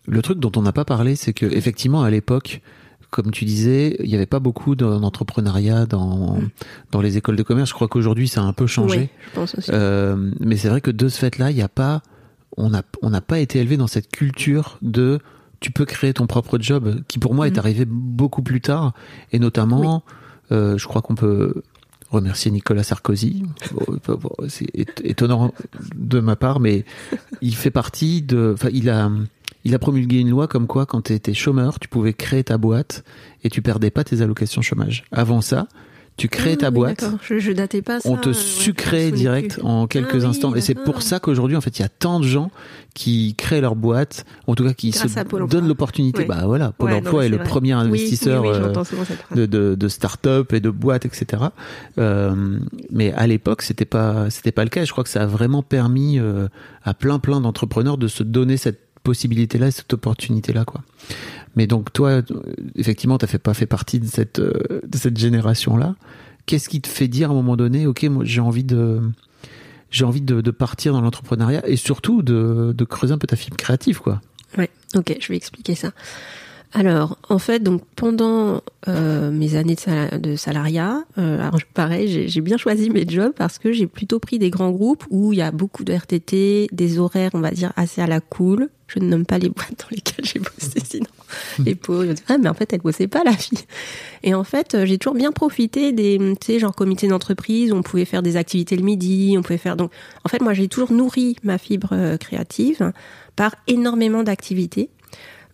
le truc dont on n'a pas parlé, c'est que effectivement à l'époque, comme tu disais, il n'y avait pas beaucoup d'en- d'entrepreneuriat dans dans les écoles de commerce. Je crois qu'aujourd'hui ça a un peu changé. Mm. Oui, je pense aussi. Euh, mais c'est vrai que de ce fait-là, il n'y a pas, on n'a on n'a pas été élevé dans cette culture de tu peux créer ton propre job, qui pour moi est Mhm. arrivé beaucoup plus tard, et notamment, euh, je crois qu'on peut remercier Nicolas Sarkozy. C'est étonnant de ma part, mais il fait partie de, enfin, il a, il a promulgué une loi comme quoi, quand tu étais chômeur, tu pouvais créer ta boîte et tu perdais pas tes allocations chômage. Avant ça, tu créais Ah, ta oui, boîte. Je, je datais pas ça. on te ouais, sucrait direct plus. en quelques Ah oui, instants. Et c'est pour ça qu'aujourd'hui, en fait, il y a tant de gens qui créent leur boîte, en tout cas qui Grâce se donnent l'opportunité. Ouais. Bah voilà, Pôle Ouais, emploi non, est le premier investisseur oui, oui, euh, de, de, de start-up et de boîtes, etc. Euh, mais à l'époque, c'était pas, c'était pas le cas. Et Je crois que ça a vraiment permis euh, à plein, plein d'entrepreneurs de se donner cette possibilité-là, cette opportunité-là, quoi. Mais donc toi, effectivement, t'as fait pas fait partie de cette, euh, de cette génération-là. Qu'est-ce qui te fait dire à un moment donné, ok, j'ai envie de, partir dans l'entrepreneuriat et surtout de, creuser un peu ta fibre créative, quoi? Ouais, ok, je vais expliquer ça. Alors, en fait, donc pendant euh, mes années de, sal- de salariat, euh, pareil, j'ai bien choisi mes jobs parce que j'ai plutôt pris des grands groupes où il y a beaucoup de RTT, des horaires, on va dire, assez à la cool. Je ne nomme pas les boîtes dans lesquelles j'ai bossé, sinon les pauvres, ils ah, mais en fait, elle bossait pas, la fille. Et en fait, euh, j'ai toujours bien profité des, tu sais, genre comité d'entreprise où on pouvait faire des activités le midi, on pouvait faire, donc, en fait, moi, j'ai toujours nourri ma fibre euh, créative par énormément d'activités.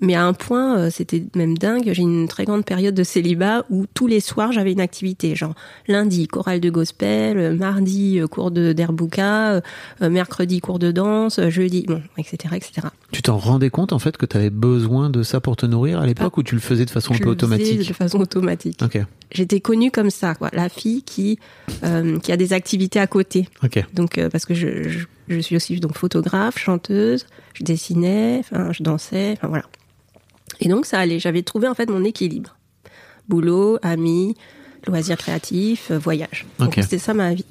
Mais à un point, euh, c'était même dingue. J'ai une très grande période de célibat où tous les soirs j'avais une activité, genre lundi chorale de gospel, euh, mardi euh, cours de euh, mercredi cours de danse, jeudi, bon, etc., etc. Tu t'en rendais compte en fait que tu avais besoin de ça pour te nourrir à l'époque ou tu le faisais de façon un peu le automatique de façon automatique. J'étais connue comme ça, quoi, la fille qui euh, qui a des activités à côté. Donc euh, parce que je, je, je suis aussi donc photographe, chanteuse, je dessinais, enfin je dansais, enfin voilà. Et donc ça allait, j'avais trouvé en fait mon équilibre. Boulot, amis, loisirs créatifs, euh, voyage. Donc c'était ça ma vie.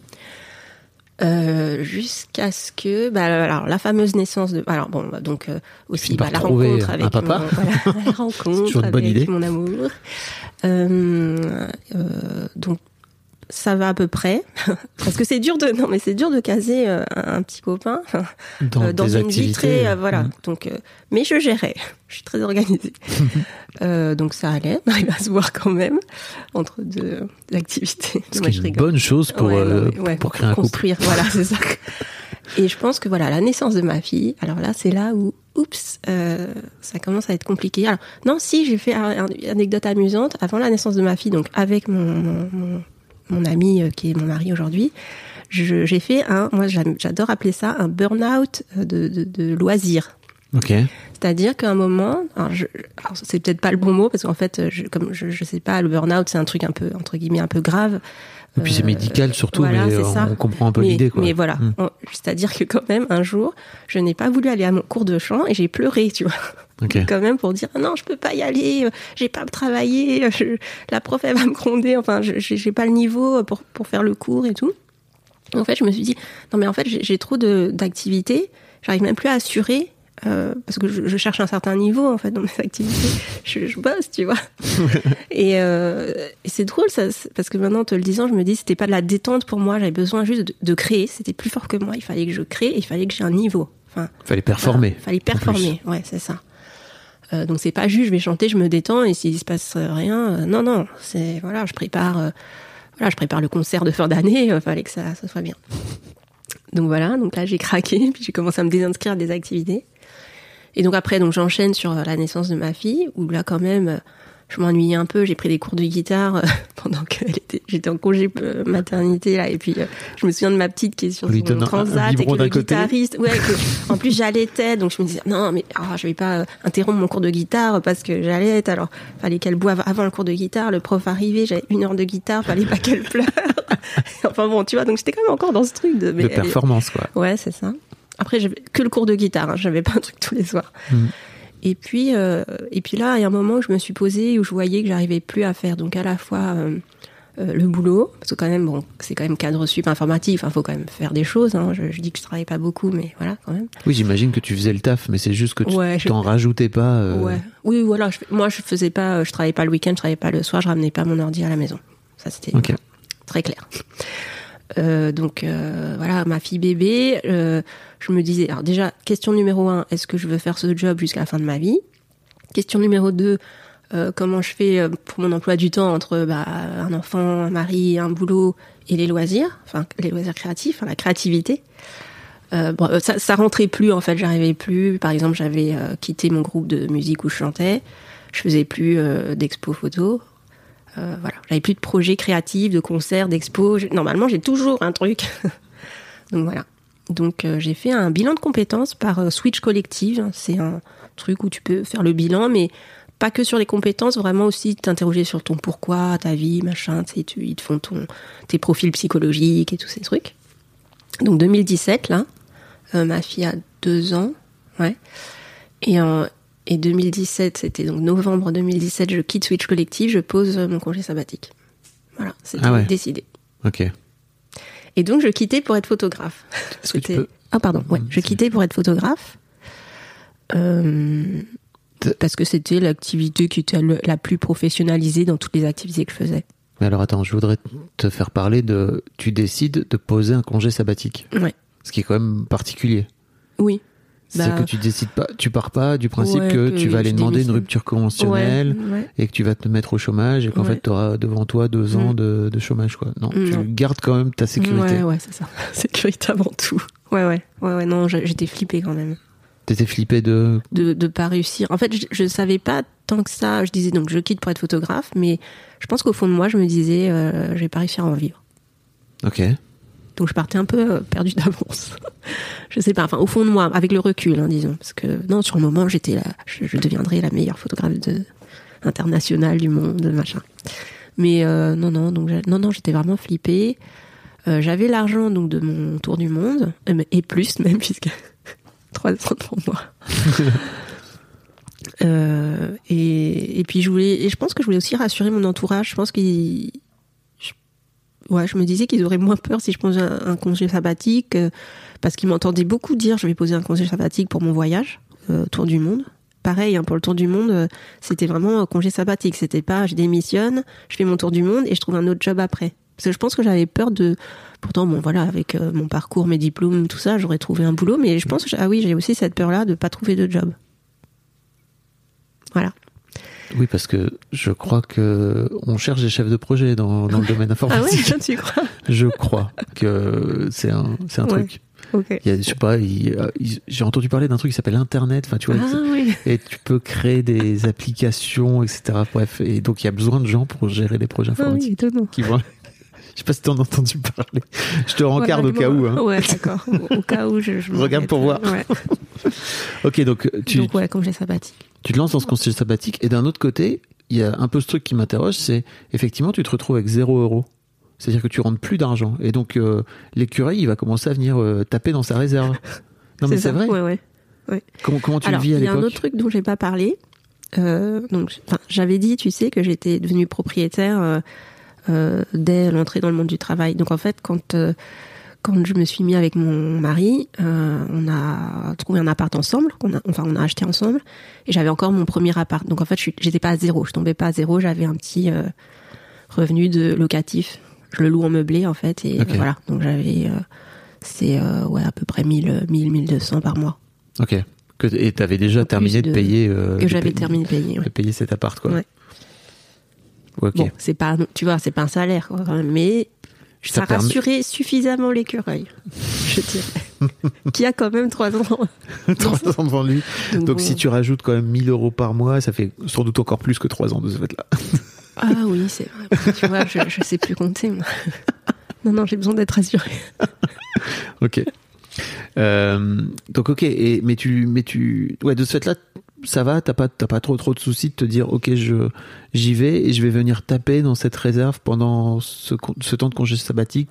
Euh, jusqu'à ce que bah alors la fameuse naissance de alors bon bah, donc euh, aussi bah, la rencontre avec papa. mon, voilà, la rencontre avec idée. mon amour euh, donc ça va à peu près. Parce que c'est dur de non mais c'est dur de caser euh, un, petit copain Dans, euh, dans une vie très euh, voilà. Mm. donc euh, mais je gérais. Je suis très organisée. Euh, donc ça allait. On arrive à se voir quand même entre deux, deux activités. Ce Moi, qui je est une rigole. bonne chose pour, Ouais, non, euh, mais- ouais, pour créer un couple. construire voilà c'est ça. Et je pense que voilà la naissance de ma fille alors là c'est là où oups euh, ça commence à être compliqué. Alors non si j'ai fait un- un- une anecdote amusante. Avant la naissance de ma fille donc avec mon mon, mon, mon ami euh, qui est mon mari aujourd'hui j'ai fait un moi j'adore appeler ça un burn-out euh, de, de, de loisirs Ok. c'est-à-dire qu'à un moment, c'est peut-être pas le bon mot parce qu'en fait, je, comme je, je sais pas, le burn-out c'est un truc un peu entre guillemets un peu grave. Et puis c'est Euh, médical surtout, voilà, mais c'est ça. on comprend un peu l'idée. mais voilà, Mm. On- c'est-à-dire que quand même un jour, je n'ai pas voulu aller à mon cours de chant et j'ai pleuré, tu vois, Ok. quand même pour dire Ah non, je peux pas y aller, j'ai pas travaillé, je- la prof elle va me gronder, enfin, je- j'ai pas le niveau pour pour faire le cours et tout. En fait, je me suis dit non mais en fait j'ai trop de d'activités, j'arrive même plus à assurer. euh, parce que je, je cherche un certain niveau en fait dans mes activités, je, je bosse, tu vois. et euh, et c'est drôle ça, parce que maintenant, en te le disant, je me dis c'était pas de la détente pour moi, j'avais besoin juste de, de créer. C'était plus fort que moi. Il fallait que je crée, et il fallait que j'ai un niveau. Enfin, Fallait performer. voilà, fallait performer, ouais, c'est ça. Euh, donc c'est pas juste je vais chanter, je me détends et s'il se passe rien, euh, non non, c'est voilà, je prépare, euh, voilà, je prépare le concert de fin d'année, il fallait que ça, ça soit bien. Donc voilà, donc là j'ai craqué, puis j'ai commencé à me désinscrire des activités. Et donc après, donc j'enchaîne sur la naissance de ma fille, où là quand même, je m'ennuyais un peu. J'ai pris des cours de guitare euh, pendant que j'étais en congé euh, maternité là, et puis euh, je me souviens de ma petite qui est sur son transat et que le guitariste, ouais, que- en plus j'allaitais, donc je me disais non mais ah, je vais pas interrompre mon cours de guitare parce que j'allaite. Alors fallait qu'elle boive avant le cours de guitare. Le prof arrivait, j'avais une heure de guitare, fallait pas qu'elle pleure. enfin bon, tu vois, donc j'étais quand même encore dans ce truc de, mais de performance, quoi. Ouais, c'est ça. Après, j'avais que le cours de guitare, hein, j'avais pas un truc tous les soirs. Mm. Et puis, euh, et puis là, il y a un moment où je me suis posée, où je voyais que j'arrivais plus à faire donc à la fois euh, euh, le boulot, parce que quand même, bon, c'est quand même cadre sup informatif, il faut quand même faire des choses. Hein. Je, je dis que je travaille pas beaucoup, mais voilà, quand même. Oui, j'imagine que tu faisais le taf, mais c'est juste que tu Ouais, je- t'en rajoutais pas. Ouais. Oui, voilà. Je, moi, je faisais pas, je travaillais pas le week-end, je travaillais pas le soir, je ramenais pas mon ordi à la maison. Ça, c'était très clair. Euh, donc euh, voilà, ma fille bébé, euh, je me disais, alors déjà, question numéro un, est-ce que je veux faire ce job jusqu'à la fin de ma vie? Question numéro deux, comment je fais pour mon emploi du temps entre bah, un enfant, un mari, un boulot et les loisirs, enfin les loisirs créatifs, la créativité. Bon, ça, ça rentrait plus en fait, j'arrivais plus. Par exemple, j'avais quitté mon groupe de musique où je chantais, je faisais plus d'expo photo. Euh, voilà, j'avais plus de projets créatifs, de concerts, d'expos. Normalement, j'ai toujours un truc. Donc voilà. Donc euh, j'ai fait un bilan de compétences par euh, Switch Collective. C'est un truc où tu peux faire le bilan, mais pas que sur les compétences, vraiment aussi t'interroger sur ton pourquoi, ta vie, machin. Tu ils te font ton, tes profils psychologiques et tous ces trucs. Donc 2017 là, ma fille a deux ans, ouais. Et et 2017, c'était donc novembre 2017, je quitte Switch Collective, je pose euh, mon congé sabbatique. Voilà, c'était Ah ouais. décidé. Ok. Et donc je quittais pour être photographe. C'était- peux- Ah pardon, ouais, Mhm, je quittais pour être photographe. Euh, parce que c'était l'activité qui était la plus professionnalisée dans toutes les activités que je faisais. Mais alors attends, je voudrais te faire parler de. Tu décides de poser un congé sabbatique. Ouais. Ce qui est quand même particulier. Oui. C'est Bah, que tu décides pas, tu pars pas du principe Ouais, que, que tu vas aller demander une rupture conventionnelle Ouais, ouais. et que tu vas te mettre au chômage et qu'en fait tu auras devant toi deux ans Mm. de, de chômage quoi. Non, Non. tu gardes quand même ta sécurité. Ouais, ouais, c'est ça. Sécurité avant tout. Ouais, ouais, ouais, ouais. Non, j'étais flippée quand même T'étais flippé de. de de pas réussir. En fait, je, je savais pas tant que ça. Je disais donc je quitte pour être photographe, mais je pense qu'au fond de moi, je me disais euh, je vais pas réussir à en vivre. Ok. Donc je partais un peu euh, perdue d'avance. je sais pas, enfin au fond de moi, avec le recul, hein, disons, parce que non, sur le moment, j'étais là, je, je deviendrais la meilleure photographe de, internationale du monde, machin. Mais euh, non, non, donc non, non, j'étais vraiment flippée. Euh, J'avais l'argent donc de mon tour du monde et plus même puisque trois ans pour moi. Euh, et, et puis je voulais, et je pense que je voulais aussi rassurer mon entourage. Je pense qu'ils, ouais, je me disais qu'ils auraient moins peur si je posais un, congé sabbatique, euh, parce qu'ils m'entendaient beaucoup dire je vais poser un congé sabbatique pour mon voyage euh, tour du monde. Pareil, hein, pour le tour du monde, euh, c'était vraiment congé sabbatique. C'était pas je démissionne, je fais mon tour du monde et je trouve un autre job après. Parce que je pense que j'avais peur de. Pourtant, bon, voilà, avec mon parcours, mes diplômes, tout ça, j'aurais trouvé un boulot. Mais je pense que, ah oui, j'ai aussi cette peur-là de pas trouver de job. Voilà. Oui, parce que je crois que on cherche des chefs de projet dans, dans le domaine Ah informatique. tu crois Je crois que c'est un, c'est un Ouais. truc. Ok. Il y a, je sais pas, euh, j'ai entendu parler d'un truc qui s'appelle Internet. Enfin, tu vois, Ah oui. et tu peux créer des applications, etc. Bref, et donc il y a besoin de gens pour gérer les projets Ah oui, informatiques. étonnant. Qui vont... Je sais pas si t'en as entendu parler. Je te rencarde au cas où. Hein. Ouais, d'accord. Au, au cas où je. je regarde pour voir. Ouais. Ok, donc tu, Donc ouais, congé sabbatique. Tu te lances dans ce conseil sabbatique. Et d'un autre côté, il y a un peu ce truc qui m'interroge, c'est effectivement tu te retrouves avec zéro euro. C'est-à-dire que tu rentres plus d'argent. Et donc euh, l'écureuil, il va commencer à venir euh, taper dans sa réserve. Non mais c'est vrai. Ouais, ouais. Comment, comment tu Alors, le vis à il y a un l'époque autre truc dont j'ai pas parlé. Euh, donc, j'avais dit, tu sais, que j'étais devenue propriétaire euh, dès l'entrée dans le monde du travail. Donc, en fait, quand quand je me suis mis avec mon mari, euh, on a trouvé un appart ensemble. a, enfin, on a acheté ensemble. Et j'avais encore mon premier appart. Donc, en fait, j'étais pas à zéro. Je tombais pas à zéro. J'avais un petit euh, revenu de locatif. Je le loue en meublé, en fait. Et voilà. Donc, j'avais, euh, c'est ouais, à peu près 1000, 1000, 1200 par mois. Ok. Que, et t'avais déjà En terminé de, de- payer. que j'avais terminé de payer. ouais. De payer cet appart, quoi. Ouais. Ok. Bon, c'est pas, tu vois, c'est pas un salaire, quoi, mais Ça ça, permet- rassurait suffisamment l'écureuil, je dirais. qui a quand même trois ans. Trois ans devant lui. Donc, bon. si tu rajoutes quand même 1000 euros par mois, ça fait sans doute encore plus que trois ans de ce fait-là. Ah oui, c'est vrai. Tu vois, je, je sais plus compter, moi. Non, non, j'ai besoin d'être rassurée. ok. Euh, donc ok, et, mais tu, mais tu, ouais, de ce fait-là, ça va, t'as pas, t'as pas trop trop de soucis de te dire, ok, je, j'y vais et je vais venir taper dans cette réserve pendant ce, temps de congé sabbatique.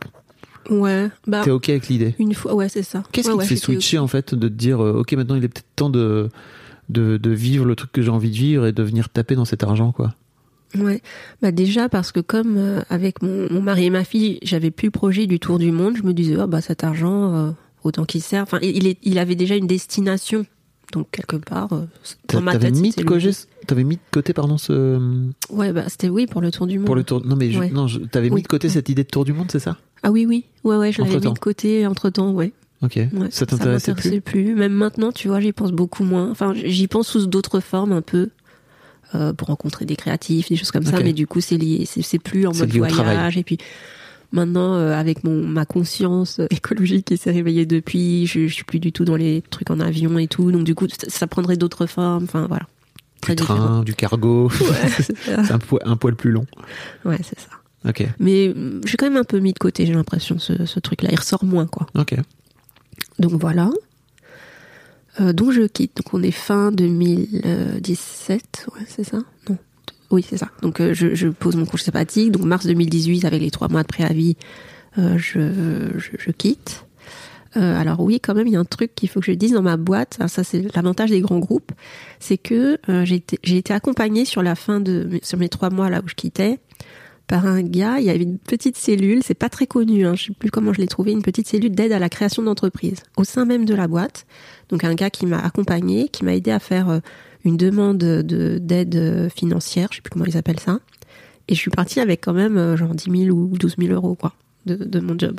Ouais, bah, T'es ok avec l'idée? une fois, ouais, c'est ça. Qu'est-ce Ouais, qui ouais, te fait switcher en fait, de te dire, euh, ok, maintenant il est peut-être temps de, de, de vivre le truc que j'ai envie de vivre et de venir taper dans cet argent, quoi? Ouais, bah déjà parce que comme euh, avec mon, mon mari et ma fille, j'avais plus le projet du tour du monde, je me disais ah bah cet argent euh, autant qu'il sert. Enfin, il, est, il avait déjà une destination, donc quelque part euh, dans ma T'avais tête. mis de côté, t'avais mis de côté, pardon, ce, Ouais, bah c'était oui pour le tour du monde. pour le tour, non mais, je- Ouais. non, je- t'avais mis de côté cette idée de tour du monde, c'est ça? Ah oui, oui, ouais, ouais, je l'avais mis de côté entre temps, ouais. Ok. ouais ça t'intéressait plus? plus Même maintenant, tu vois, j'y pense beaucoup moins. Enfin, j'y pense sous d'autres formes un peu. euh, pour rencontrer des créatifs, des choses comme ça, mais du coup c'est lié, c'est plus en mode voyage et puis maintenant euh, avec mon ma conscience euh, écologique qui s'est réveillée depuis, je, je suis plus du tout dans les trucs en avion et tout, donc du coup ça, ça prendrait d'autres formes, enfin voilà. Du différent. train, du cargo. Ouais, c'est un, poil- un poil plus long. Ouais, c'est ça. Ok. Mais hum, j'ai quand même un peu mis de côté, j'ai l'impression ce, ce truc-là, il ressort moins quoi. Ok. Donc voilà. Euh, donc je quitte. Donc on est fin 2017, ouais, c'est ça? Non. Oui, c'est ça. Donc euh, je, pose mon congé sabbatique. Donc mars 2018, avec les trois mois de préavis, euh, je, quitte. Euh, alors oui, quand même, il y a un truc qu'il faut que je dise dans ma boîte. Ça, c'est l'avantage des grands groupes, c'est que j'ai été, j'ai accompagnée sur la fin de sur mes trois mois là où je quittais par un gars. Il y avait une petite cellule, c'est pas très connu, hein, je sais plus comment je l'ai trouvé, une petite cellule d'aide à la création d'entreprise au sein même de la boîte. Donc un gars qui m'a accompagné, qui m'a aidé à faire une demande de d'aide financière, je sais plus comment ils appellent ça. Et je suis partie avec quand même euh, genre 10 000 ou 12 000 euros quoi de, de mon job.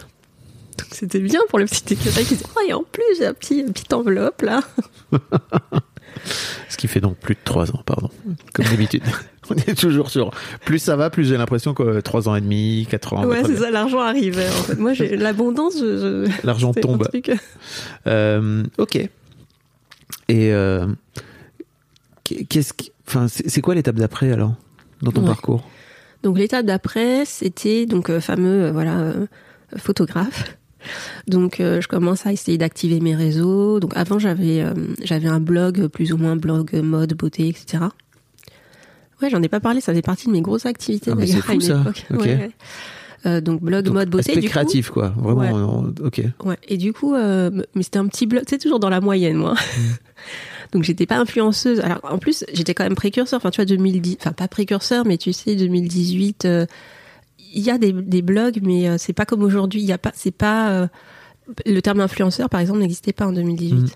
Donc c'était bien pour le petit écureuil qui disait oh et en plus j'ai un petit une petite enveloppe là. Ce qui fait donc plus de 3 ans, pardon. Comme d'habitude. On est toujours sur. Plus ça va, plus j'ai l'impression que 3 ans et demi, 4 ans. ouais c'est ça l'argent en fait. Moi j'ai l'abondance je, je- L'argent tombe. Euh, ok. Et euh, qu'est-ce qui, enfin, c'est quoi l'étape d'après alors dans ton Ouais. parcours? Donc l'étape d'après, c'était donc euh, fameux euh, voilà euh, photographe. Donc je commence à essayer d'activer mes réseaux. Donc avant j'avais j'avais un blog plus ou moins blog mode beauté etc. Ouais j'en ai pas parlé, ça faisait partie de mes grosses activités Ah, d'ailleurs c'est à une ça. époque. Ok. Ouais, ouais. Donc blog Donc, mode beauté. aspect du coup- créatif quoi, vraiment. Ok. Ouais. Et du coup, mais c'était un petit blog, c'est toujours dans la moyenne, moi. Donc j'étais pas influenceuse. Alors en plus, j'étais quand même précurseur. Enfin, tu vois, 2010, enfin pas précurseur, mais tu sais, 2018, euh, il y a des, des blogs, mais euh, c'est pas comme aujourd'hui. Il y a pas, c'est pas euh, le terme influenceur, par exemple, n'existait pas en 2018. Mm.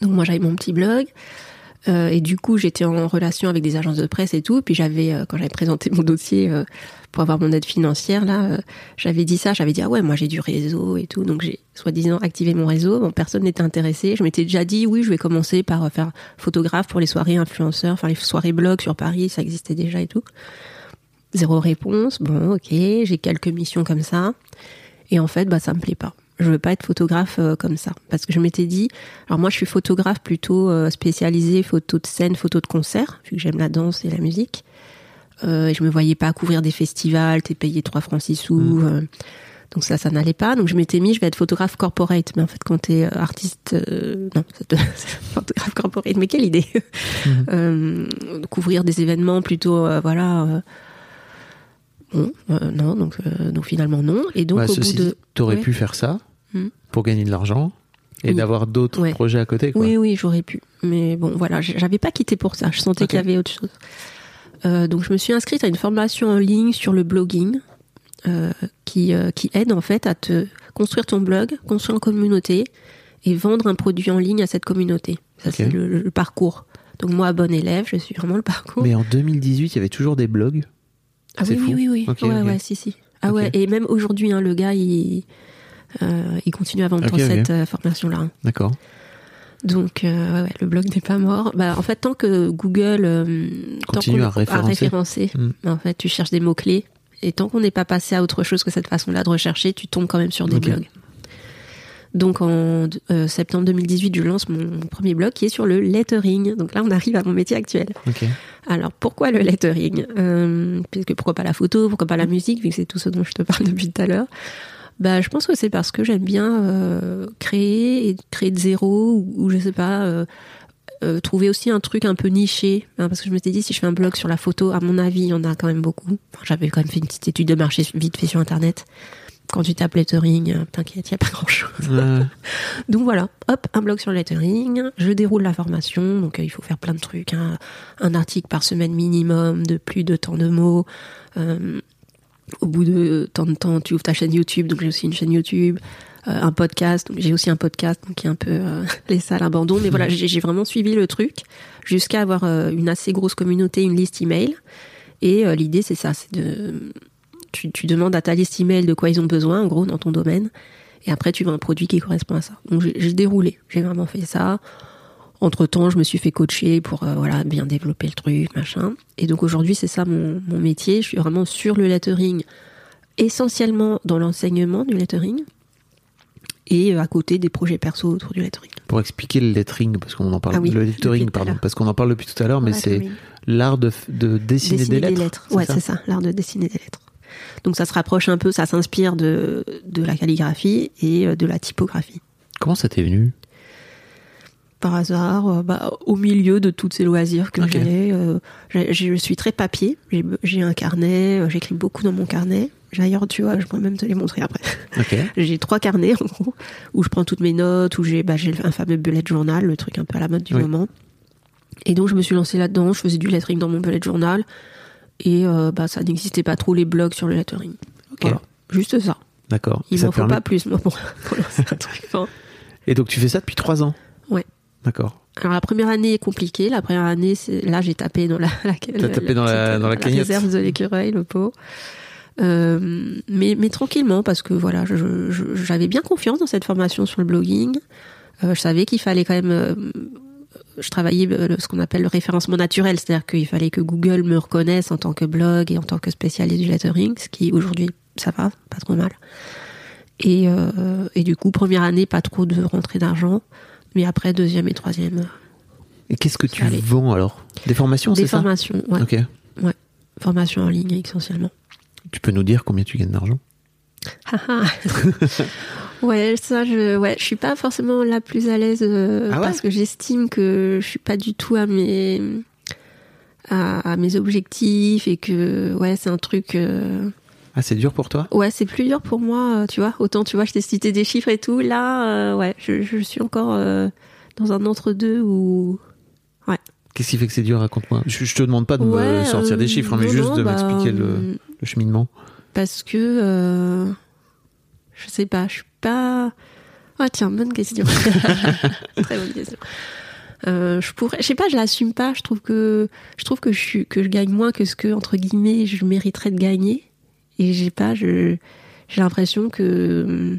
Donc moi, j'avais mon petit blog. Euh, et du coup, j'étais en relation avec des agences de presse et tout. Puis j'avais, euh, quand j'avais présenté mon dossier euh, pour avoir mon aide financière, là, euh, j'avais dit ça. J'avais dit ah ouais, moi j'ai du réseau et tout. Donc j'ai soi-disant activé mon réseau. Bon, personne n'était intéressé. Je m'étais déjà dit oui, je vais commencer par euh, faire photographe pour les soirées influenceurs, enfin les soirées blog sur Paris, ça existait déjà et tout. Zéro réponse. Bon, ok, j'ai quelques missions comme ça. Et en fait, bah ça me plaît pas. Je veux pas être photographe euh, comme ça parce que je m'étais dit alors moi je suis photographe plutôt euh, spécialisée photo de scène, photo de concert vu que j'aime la danse et la musique. Euh, et je me voyais pas couvrir des festivals, t'es payé 3 francs 6 sous. euh, donc ça, ça n'allait pas. Donc je m'étais mis, je vais être photographe corporate. Mais en fait, quand t'es artiste, non, c'est photographe corporate. Mais quelle idée Euh, Couvrir des événements plutôt, voilà. bon, euh, non, donc, euh, donc finalement non. Et donc Bah, au bout de, t'aurais Ouais. pu faire ça Hmm. pour gagner de l'argent et Oui. d'avoir d'autres Ouais. projets à côté. Quoi. Oui, oui, j'aurais pu. Mais bon, voilà, j'avais pas quitté pour ça. Je sentais qu'il y avait autre chose. Euh, donc, je me suis inscrite à une formation en ligne sur le blogging euh, qui, euh, qui aide en fait à te construire ton blog, construire une communauté et vendre un produit en ligne à cette communauté. Ça, c'est le, le parcours. Donc, moi, bon élève, je suis vraiment le parcours. Mais en 2018, il y avait toujours des blogs? ah oui, fou. oui, oui, oui. Ouais, ouais, si, si. Ah ouais, et même aujourd'hui, hein, le gars, il, il continue à vendre Ok, ok. cette euh, formation-là. D'accord. Donc, euh, ouais, ouais, le blog n'est pas mort. Bah, en fait, tant que Google euh, tant Continue qu'on- à référencer. référencer, Mm. en fait, tu cherches des mots clés. Et tant qu'on n'est pas passé à autre chose que cette façon-là de rechercher, tu tombes quand même sur des blogs. Donc, en euh, septembre 2018, je lance mon premier blog qui est sur le lettering. Donc là, on arrive à mon métier actuel. Alors, pourquoi le lettering? Euh, Puisque pourquoi pas la photo, pourquoi pas la musique, vu que c'est tout ce dont je te parle depuis tout à l'heure. Bah, je pense que c'est parce que j'aime bien euh, créer et créer de zéro ou, ou je sais pas euh, euh, trouver aussi un truc un peu niché. hein, parce que je me suis dit si je fais un blog sur la photo, à mon avis, il y en a quand même beaucoup. Enfin, J'avais quand même fait une petite étude de marché vite fait sur internet. Quand tu tapes lettering, euh, t'inquiète, il y a pas grand chose. Donc voilà, hop, un blog sur le lettering, je déroule la formation, donc euh, il faut faire plein de trucs, hein. un article par semaine minimum de plus de tant de mots. Euh, au bout de tant de temps, tu ouvres ta chaîne YouTube, donc j'ai aussi une chaîne YouTube, euh, un podcast, donc j'ai aussi un podcast, donc qui est un peu euh, laissé à l'abandon. Mais voilà, j'ai j'ai vraiment suivi le truc jusqu'à avoir euh, une assez grosse communauté, une liste email. Et euh, l'idée, c'est ça, c'est de tu, tu demandes à ta liste email de quoi ils ont besoin, en gros, dans ton domaine. Et après, tu veux un produit qui correspond à ça. Donc, j'ai déroulé. J'ai vraiment fait ça. Entre temps, je me suis fait coacher pour euh, voilà bien développer le truc, machin. Et donc aujourd'hui, c'est ça mon, mon métier. Je suis vraiment sur le lettering, essentiellement dans l'enseignement du lettering et euh, à côté des projets perso autour du lettering. Pour expliquer le lettering, parce qu'on en parle, Ah oui, le depuis lettering, tout à pardon, l'heure. parce qu'on en parle depuis tout à l'heure, mais c'est l'art de, de dessiner, Dessiner des lettres. Ouais, c'est ça, l'art de dessiner des lettres. Donc ça se rapproche un peu, ça s'inspire de, de la calligraphie et euh, de la typographie. Comment ça t'est venu? Par hasard, euh, bah, au milieu de tous ces loisirs que j'ai. euh, j'ai- je suis très papier. J'ai- un carnet, euh, j'écris beaucoup dans mon carnet. D'ailleurs, tu vois, je pourrais même te les montrer après. J'ai trois carnets, en gros, où je prends toutes mes notes, où j'ai bah, un fameux bullet journal, le truc un peu à la mode du Oui. moment. Et donc, je me suis lancée là-dedans. Je faisais du lettering dans mon bullet journal. Et euh, bah, ça n'existait pas trop les blogs sur le lettering. Voilà. Juste ça. D'accord. Il m'en faut permet- pas plus, moi, pour, pour lancer un truc. Enfin, Et donc tu fais ça depuis trois ans. D'accord. Alors la première année est compliquée. La première année, là j'ai tapé dans la, la, T'as tapé dans la- dans la cagnotte. réserve de l'écureuil, le pot. Euh, mais mais tranquillement parce que voilà, j'avais bien confiance dans cette formation sur le blogging. Euh, je savais qu'il fallait quand même. euh, je travaillais ce qu'on appelle le référencement naturel, c'est-à-dire qu'il fallait que Google me reconnaisse en tant que blog et en tant que spécialiste du lettering, ce qui aujourd'hui ça va, pas trop mal. Et, et du coup, première année, pas trop de rentrée d'argent, mais après deuxième et troisième, Et qu'est-ce que tu vends alors? Des formations, des c'est ça? formations, ouais, Ok. formations en ligne essentiellement. Tu peux nous dire combien tu gagnes d'argent? Haha. ouais, ça, je, ouais, je suis pas forcément la plus à l'aise euh, Ah ouais? parce que j'estime que je suis pas du tout à mes à, à mes objectifs et que ouais, c'est un truc. euh, Ah, c'est dur pour toi? Ouais, c'est plus dur pour moi, euh, tu vois. Autant, tu vois, je t'ai cité des chiffres et tout. Là, euh, ouais, je, je suis encore euh, dans un entre-deux où. Qu'est-ce qui fait que c'est dur? Raconte-moi. Je, je te demande pas de Ouais, me sortir des chiffres, hein, mais non, juste non, de bah, m'expliquer le, le cheminement. Parce que. euh, je sais pas, je suis pas. Ah, tiens, bonne question. Très bonne question. Euh, je pourrais, je sais pas, je l'assume pas. Je trouve que, je trouve que je suis, que je gagne moins que ce que entre guillemets je mériterais de gagner. Et j'ai pas, je, j'ai l'impression que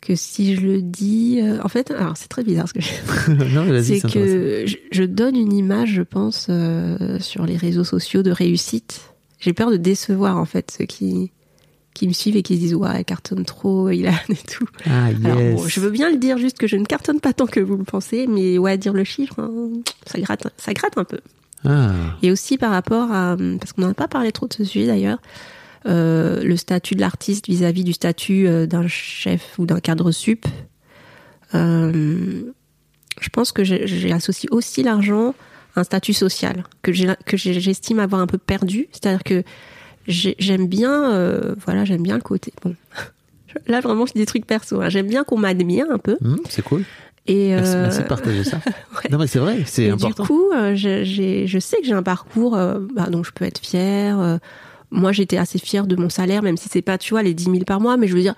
que si je le dis, euh, en fait, alors c'est très bizarre ce que je c'est que je, je donne une image, je pense, euh, sur les réseaux sociaux de réussite. J'ai peur de décevoir en fait ceux qui qui me suivent et qui se disent ouais, elle cartonne trop, il a et tout. Ah, yes. Alors bon, je veux bien le dire juste que je ne cartonne pas tant que vous le pensez, mais ouais, dire le chiffre, hein, ça gratte, ça gratte un peu. Ah, Et aussi par rapport à, parce qu'on n'en a pas parlé trop de ce sujet d'ailleurs, euh, le statut de l'artiste vis-à-vis du statut euh, d'un chef ou d'un cadre sup. Euh, je pense que associé aussi l'argent à un statut social que j'estime avoir un peu perdu. C'est-à-dire que j'ai- j'aime bien, euh, voilà, j'aime bien le côté. Bon, là vraiment je dis des trucs perso. hein. J'aime bien qu'on m'admire un peu. hum, c'est cool. Et euh, merci de partager ça. ouais. Non, mais c'est vrai, c'est et important. du coup, euh, je, j'ai- je sais que j'ai un parcours euh, bah, dont je peux être fière. euh, moi, j'étais assez fière de mon salaire, même si c'est pas, tu vois, les 10 000 par mois, mais je veux dire,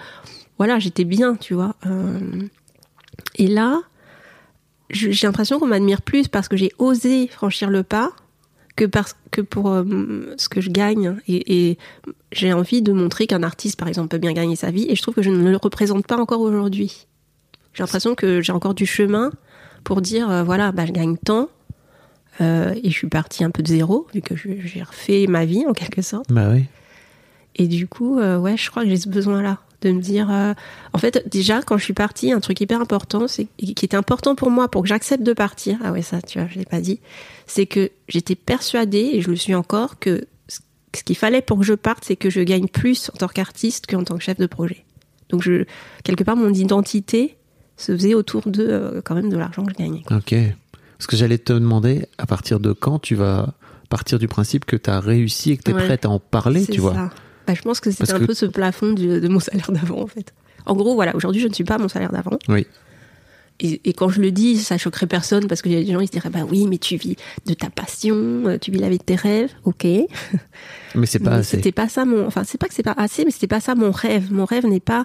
voilà, j'étais bien, tu vois. et là, j'ai l'impression qu'on m'admire plus parce que j'ai osé franchir le pas que parce que pour ce que je gagne. Et, et j'ai envie de montrer qu'un artiste, par exemple, peut bien gagner sa vie. Et je trouve que je ne le représente pas encore aujourd'hui. J'ai l'impression que j'ai encore du chemin pour dire, euh, voilà, bah, je gagne tant. euh, et je suis partie un peu de zéro, vu que j'ai refait ma vie en quelque sorte. Bah oui. Et du coup, euh, ouais, je crois que j'ai ce besoin-là de me dire. euh, En fait, déjà, quand je suis partie, un truc hyper important, c'est qui était important pour moi pour que j'accepte de partir. Ah ouais, ça, tu vois, je l'ai pas dit. C'est que j'étais persuadée, et je le suis encore, que ce qu'il fallait pour que je parte, c'est que je gagne plus en tant qu'artiste qu'en tant que chef de projet. Donc, je, quelque part, mon identité se faisait autour de euh, quand même de l'argent que je gagnais. quoi. Ok. Parce que j'allais te demander, à partir de quand tu vas partir du principe que tu as réussi et que tu es Ouais. prête à en parler, tu vois? ça. Bah, je pense que c'était un que- peu ce plafond du- de mon salaire d'avant, en fait. En gros, voilà, aujourd'hui, je ne suis pas à mon salaire d'avant. Oui. Et, et quand je le dis, ça choquerait personne parce qu'il y a des gens qui se diraient bah oui, mais tu vis de ta passion, euh, tu vis la vie de tes rêves, ok. Mais c'est pas mais assez. c'était pas ça mon, enfin c'est pas que c'est pas assez, mais c'était pas ça mon rêve. Mon rêve n'est pas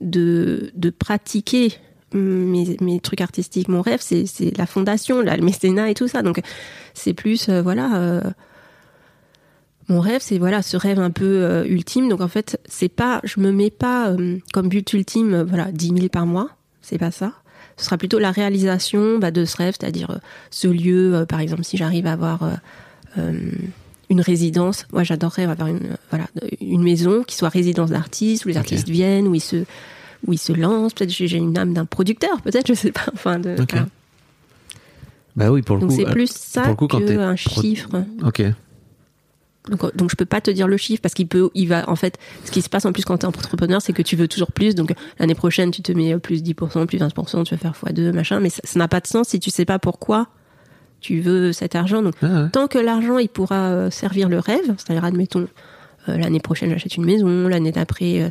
de de pratiquer mes, mes trucs artistiques. Mon rêve c'est la fondation, là, le mécénat et tout ça. Donc c'est plus euh, voilà. euh, mon rêve, c'est voilà ce rêve un peu euh, ultime. Donc en fait, c'est pas, je me mets pas comme but ultime, voilà, 10 000 par mois. C'est pas ça. Ce sera plutôt la réalisation bah, de ce rêve, c'est-à-dire ce lieu, par exemple, si j'arrive à avoir une résidence. Moi, j'adorerais avoir une, voilà, une maison qui soit résidence d'artistes, où les artistes viennent, où ils se, où ils se lancent. Peut-être j'ai une âme d'un producteur, peut-être, je sais pas. Enfin, de, voilà. Bah oui, pour le Donc coup. c'est euh, plus ça qu'un pro- chiffre. Ok. Donc, donc je peux pas te dire le chiffre parce qu'il peut, il va, en fait, ce qui se passe en plus quand t'es entrepreneur, c'est que tu veux toujours plus. Donc l'année prochaine, tu te mets euh, plus 10%, plus 20%, tu vas faire x2, machin. Mais ça n'a pas de sens si tu sais pas pourquoi tu veux cet argent. Donc Ah ouais. tant que l'argent, il pourra euh, servir le rêve, c'est-à-dire, admettons, euh, l'année prochaine, j'achète une maison, l'année d'après, euh,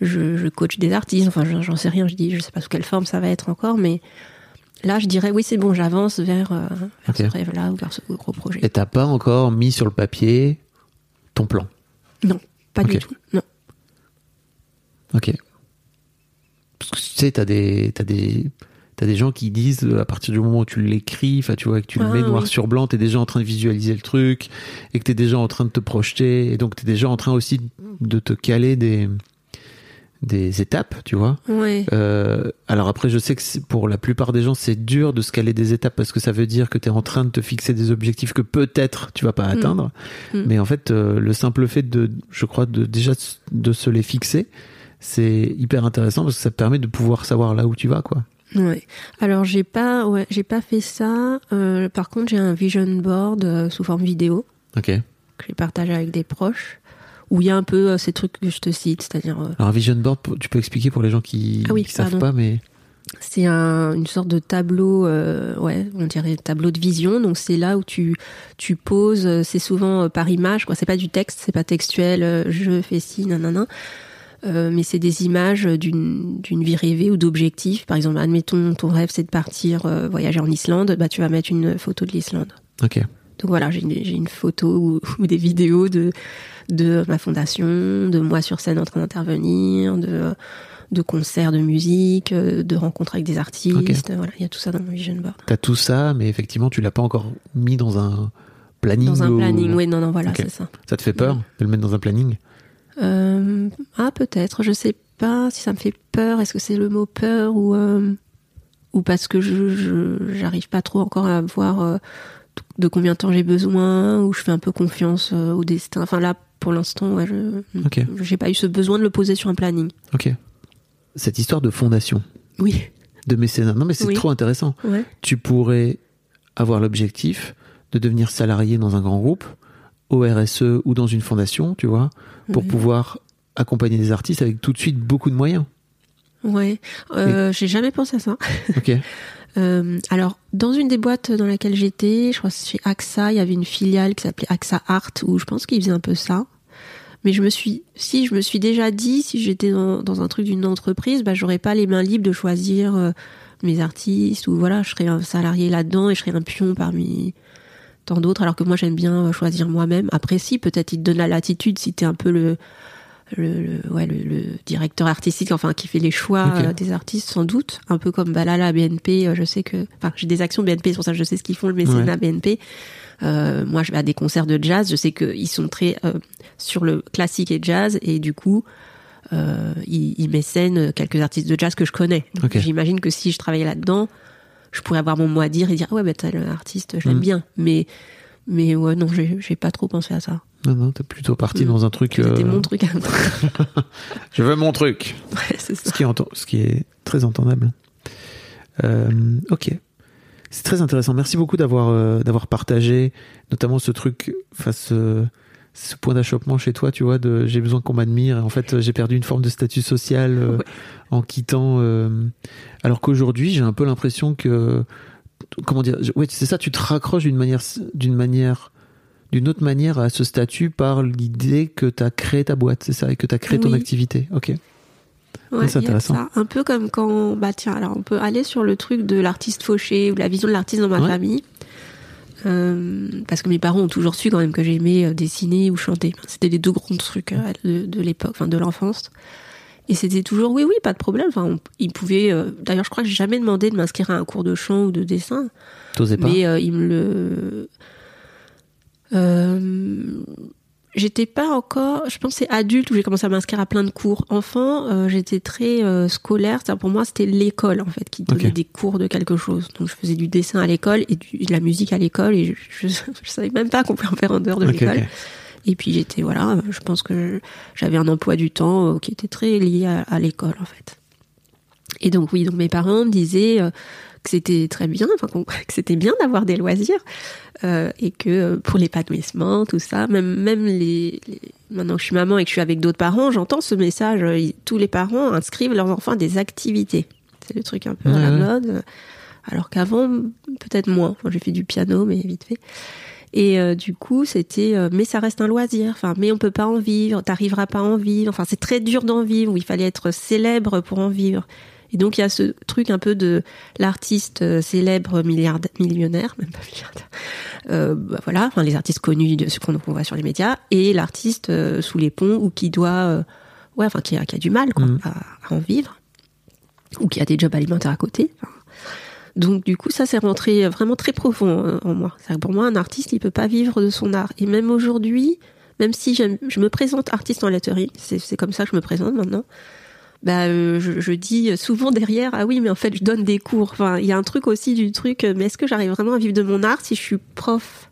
je, je coach des artistes, enfin, j'en sais rien, je dis, je sais pas sous quelle forme ça va être encore, mais là, je dirais oui, c'est bon, j'avance vers, euh, ce rêve-là ou vers ce gros projet. Et t'as pas encore mis sur le papier ton plan? Non, pas du tout. Non. Ok. Parce que tu sais, t'as des, des, gens qui disent à partir du moment où tu l'écris, enfin tu vois, que tu le Ah, mets noir oui. sur blanc, t'es déjà en train de visualiser le truc et que t'es déjà en train de te projeter et donc t'es déjà en train aussi de te caler des, des étapes, tu vois. Ouais. Euh, alors après, je sais que pour la plupart des gens, c'est dur de se caler des étapes parce que ça veut dire que tu es en train de te fixer des objectifs que peut-être tu vas pas atteindre. Mm. Mais en fait, euh, le simple fait de, je crois, de déjà de se les fixer, c'est hyper intéressant parce que ça te permet de pouvoir savoir là où tu vas, quoi. Ouais. Alors j'ai pas, ouais, j'ai pas fait ça. Euh, par contre, j'ai un vision board sous forme vidéo Ok. que j'ai partagé avec des proches, où il y a un peu euh, ces trucs que je te cite, c'est-à-dire euh, Alors, un vision board, tu peux expliquer pour les gens qui, Ah oui, qui savent pas, mais c'est un, une sorte de tableau, euh, ouais, on dirait tableau de vision. Donc c'est là où tu tu poses. C'est souvent par image, quoi. C'est pas du texte, c'est pas textuel. je fais ci, nanana. Euh, mais c'est des images d'une d'une vie rêvée ou d'objectifs. Par exemple, admettons ton rêve c'est de partir euh, voyager en Islande, bah tu vas mettre une photo de l'Islande. ok. Donc voilà, j'ai une, photo ou, ou des vidéos de, de ma fondation, de moi sur scène en train d'intervenir, de, de concerts de musique, euh, de rencontres avec des artistes. Voilà, il y a tout ça dans mon vision board. T'as tout ça, mais effectivement, tu l'as pas encore mis dans un planning. Dans un ou- planning, oui, non, non, voilà, c'est ça. Ça te fait peur de le mettre dans un planning? Euh, ah, peut-être, je sais pas si ça me fait peur. Est-ce que c'est le mot peur ou, euh, ou parce que je je- j'arrive pas trop encore à voir euh, de combien de temps j'ai besoin, ou je fais un peu confiance euh, au destin. Enfin là, pour l'instant, ouais, je Ok. j'ai pas eu ce besoin de le poser sur un planning. Ok. Cette histoire de fondation, Oui. de mécénat. Non, mais c'est Oui. trop intéressant. Ouais. Tu pourrais avoir l'objectif de devenir salarié dans un grand groupe, au RSE ou dans une fondation, tu vois, pour Ouais. pouvoir accompagner des artistes avec tout de suite beaucoup de moyens. Ouais. Euh, J'ai jamais pensé à ça. Ok. Euh, alors, dans une des boîtes dans laquelle j'étais, je crois que chez AXA, il y avait une filiale qui s'appelait AXA Art, où je pense qu'ils faisaient un peu ça. Mais je me suis, si je me suis déjà dit, si j'étais dans, un truc d'une entreprise, bah, j'aurais pas les mains libres de choisir euh, mes artistes, ou voilà, je serais un salarié là-dedans et je serais un pion parmi tant d'autres, alors que moi j'aime bien choisir moi-même. Après, si, peut-être il te donne la latitude si t'es un peu le, le, le- ouais, le, le directeur artistique, enfin qui fait les choix euh, des artistes sans doute, un peu comme Balala BNP. euh, je sais que, enfin j'ai des actions BNP, c'est pour ça que je sais ce qu'ils font le mécénat Ouais. BNP. Euh, moi, je vais à des concerts de jazz. Je sais qu'ils sont très euh, sur le classique et jazz, et du coup, euh, ils, ils mécènent quelques artistes de jazz que je connais. Donc, Ok. J'imagine que si je travaillais là-dedans, je pourrais avoir mon mot à dire et dire ouais, bah tel artiste, je l'aime Mm. bien. Mais mais ouais, non, j'ai pas trop pensé à ça. Non, non, t'es plutôt parti dans un truc. C'était euh, mon truc. Je veux mon truc. Ouais, c'est ça. Ce qui est, ce qui est très entendable. Euh, ok. C'est très intéressant. Merci beaucoup d'avoir euh, d'avoir partagé notamment ce truc, enfin ce, ce point d'achoppement chez toi, tu vois, de j'ai besoin qu'on m'admire. En fait, j'ai perdu une forme de statut social euh, Ouais. en quittant. euh, alors qu'aujourd'hui, j'ai un peu l'impression que comment dire, ouais, c'est ça, tu te raccroches d'une manière d'une manière d'une autre manière à ce statut par l'idée que tu as créé ta boîte, c'est ça, et que tu as créé ton Oui. activité. Ok. Ouais, c'est intéressant. ça. Un peu comme quand, bah tiens, alors on peut aller sur le truc de l'artiste fauché ou la vision de l'artiste dans ma Ouais. famille. Euh, parce que mes parents ont toujours su quand même que j'aimais euh, dessiner ou chanter. C'était les deux grands trucs euh, de, de l'époque, enfin de l'enfance. Et c'était toujours oui, oui, pas de problème. Enfin, on- ils pouvaient. euh, D'ailleurs, je crois que j'ai jamais demandé de m'inscrire à un cours de chant ou de dessin. T'osais pas Mais euh, il me le. Euh, J'étais pas encore. Je c'est adulte où j'ai commencé à m'inscrire à plein de cours. Enfant, euh, j'étais très euh, scolaire. C'est-à-dire pour moi, c'était l'école en fait qui donnait des cours de quelque chose. Donc je faisais du dessin à l'école et du- de la musique à l'école et je, je, je savais même pas qu'on pouvait en faire en dehors de l'école. Et puis j'étais voilà, je pense que j'avais un emploi du temps euh, qui était très lié à, à l'école en fait. Et donc oui, donc mes parents me disaient que c'était très bien, enfin que c'était bien d'avoir des loisirs euh, et que euh, pour l'épanouissement, tout ça, même même les, les- maintenant que je suis maman et que je suis avec d'autres parents, j'entends ce message. euh, tous les parents inscrivent leurs enfants à des activités. C'est le truc un peu à la mode. Alors qu'avant, peut-être moins. Enfin, j'ai fait du piano, mais vite fait. Et euh, du coup, c'était euh, mais ça reste un loisir. Enfin, mais on peut pas en vivre. T'arriveras pas à en vivre. Enfin, c'est très dur d'en vivre. Où il fallait être célèbre pour en vivre. Et donc il y a ce truc un peu de l'artiste euh, célèbre milliardaire, millionnaire, même pas milliardaire. Euh, bah voilà, enfin les artistes connus de ce qu'on voit sur les médias et l'artiste euh, sous les ponts ou qui doit, euh, ouais, enfin qui a, qui a du mal quoi, Mm. à, à en vivre ou qui a des jobs alimentaires à côté. Enfin, donc du coup, ça c'est rentré vraiment très profond euh, en moi. Que Pour moi, un artiste, il peut pas vivre de son art. Et même aujourd'hui, même si je me présente artiste en letterie, c'est c'est comme ça que je me présente maintenant. Bah, euh, je, je dis souvent derrière, ah oui, mais en fait, je donne des cours. Enfin, il y a un truc aussi du truc, euh, mais est-ce que j'arrive vraiment à vivre de mon art si je suis prof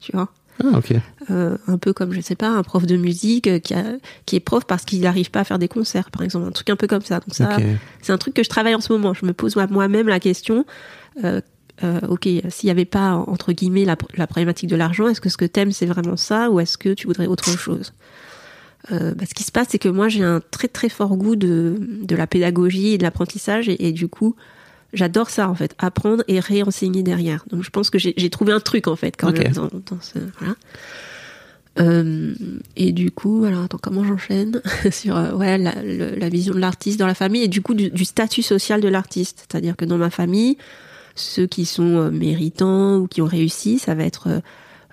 Tu vois? Ah, ok. euh, un peu comme je sais pas un prof de musique qui, a, qui est prof parce qu'il n'arrive pas à faire des concerts par exemple un truc un peu comme ça. Donc ça c'est un truc que je travaille en ce moment. Je me pose moi- moi-même la question euh, euh, ok s'il n'y avait pas entre guillemets la, la problématique de l'argent est-ce que ce que t'aimes c'est vraiment ça ou est-ce que tu voudrais autre chose? Euh, bah, ce qui se passe, c'est que moi, j'ai un très très fort goût de, de la pédagogie et de l'apprentissage, et, et du coup, j'adore ça en fait, apprendre et réenseigner derrière. Donc, je pense que j'ai trouvé un truc en fait quand même dans, dans ce voilà. Euh, et du coup, alors attends, comment j'enchaîne sur euh, ouais la, le- la vision de l'artiste dans la famille et du coup du, du statut social de l'artiste, c'est-à-dire que dans ma famille, ceux qui sont euh, méritants ou qui ont réussi, ça va être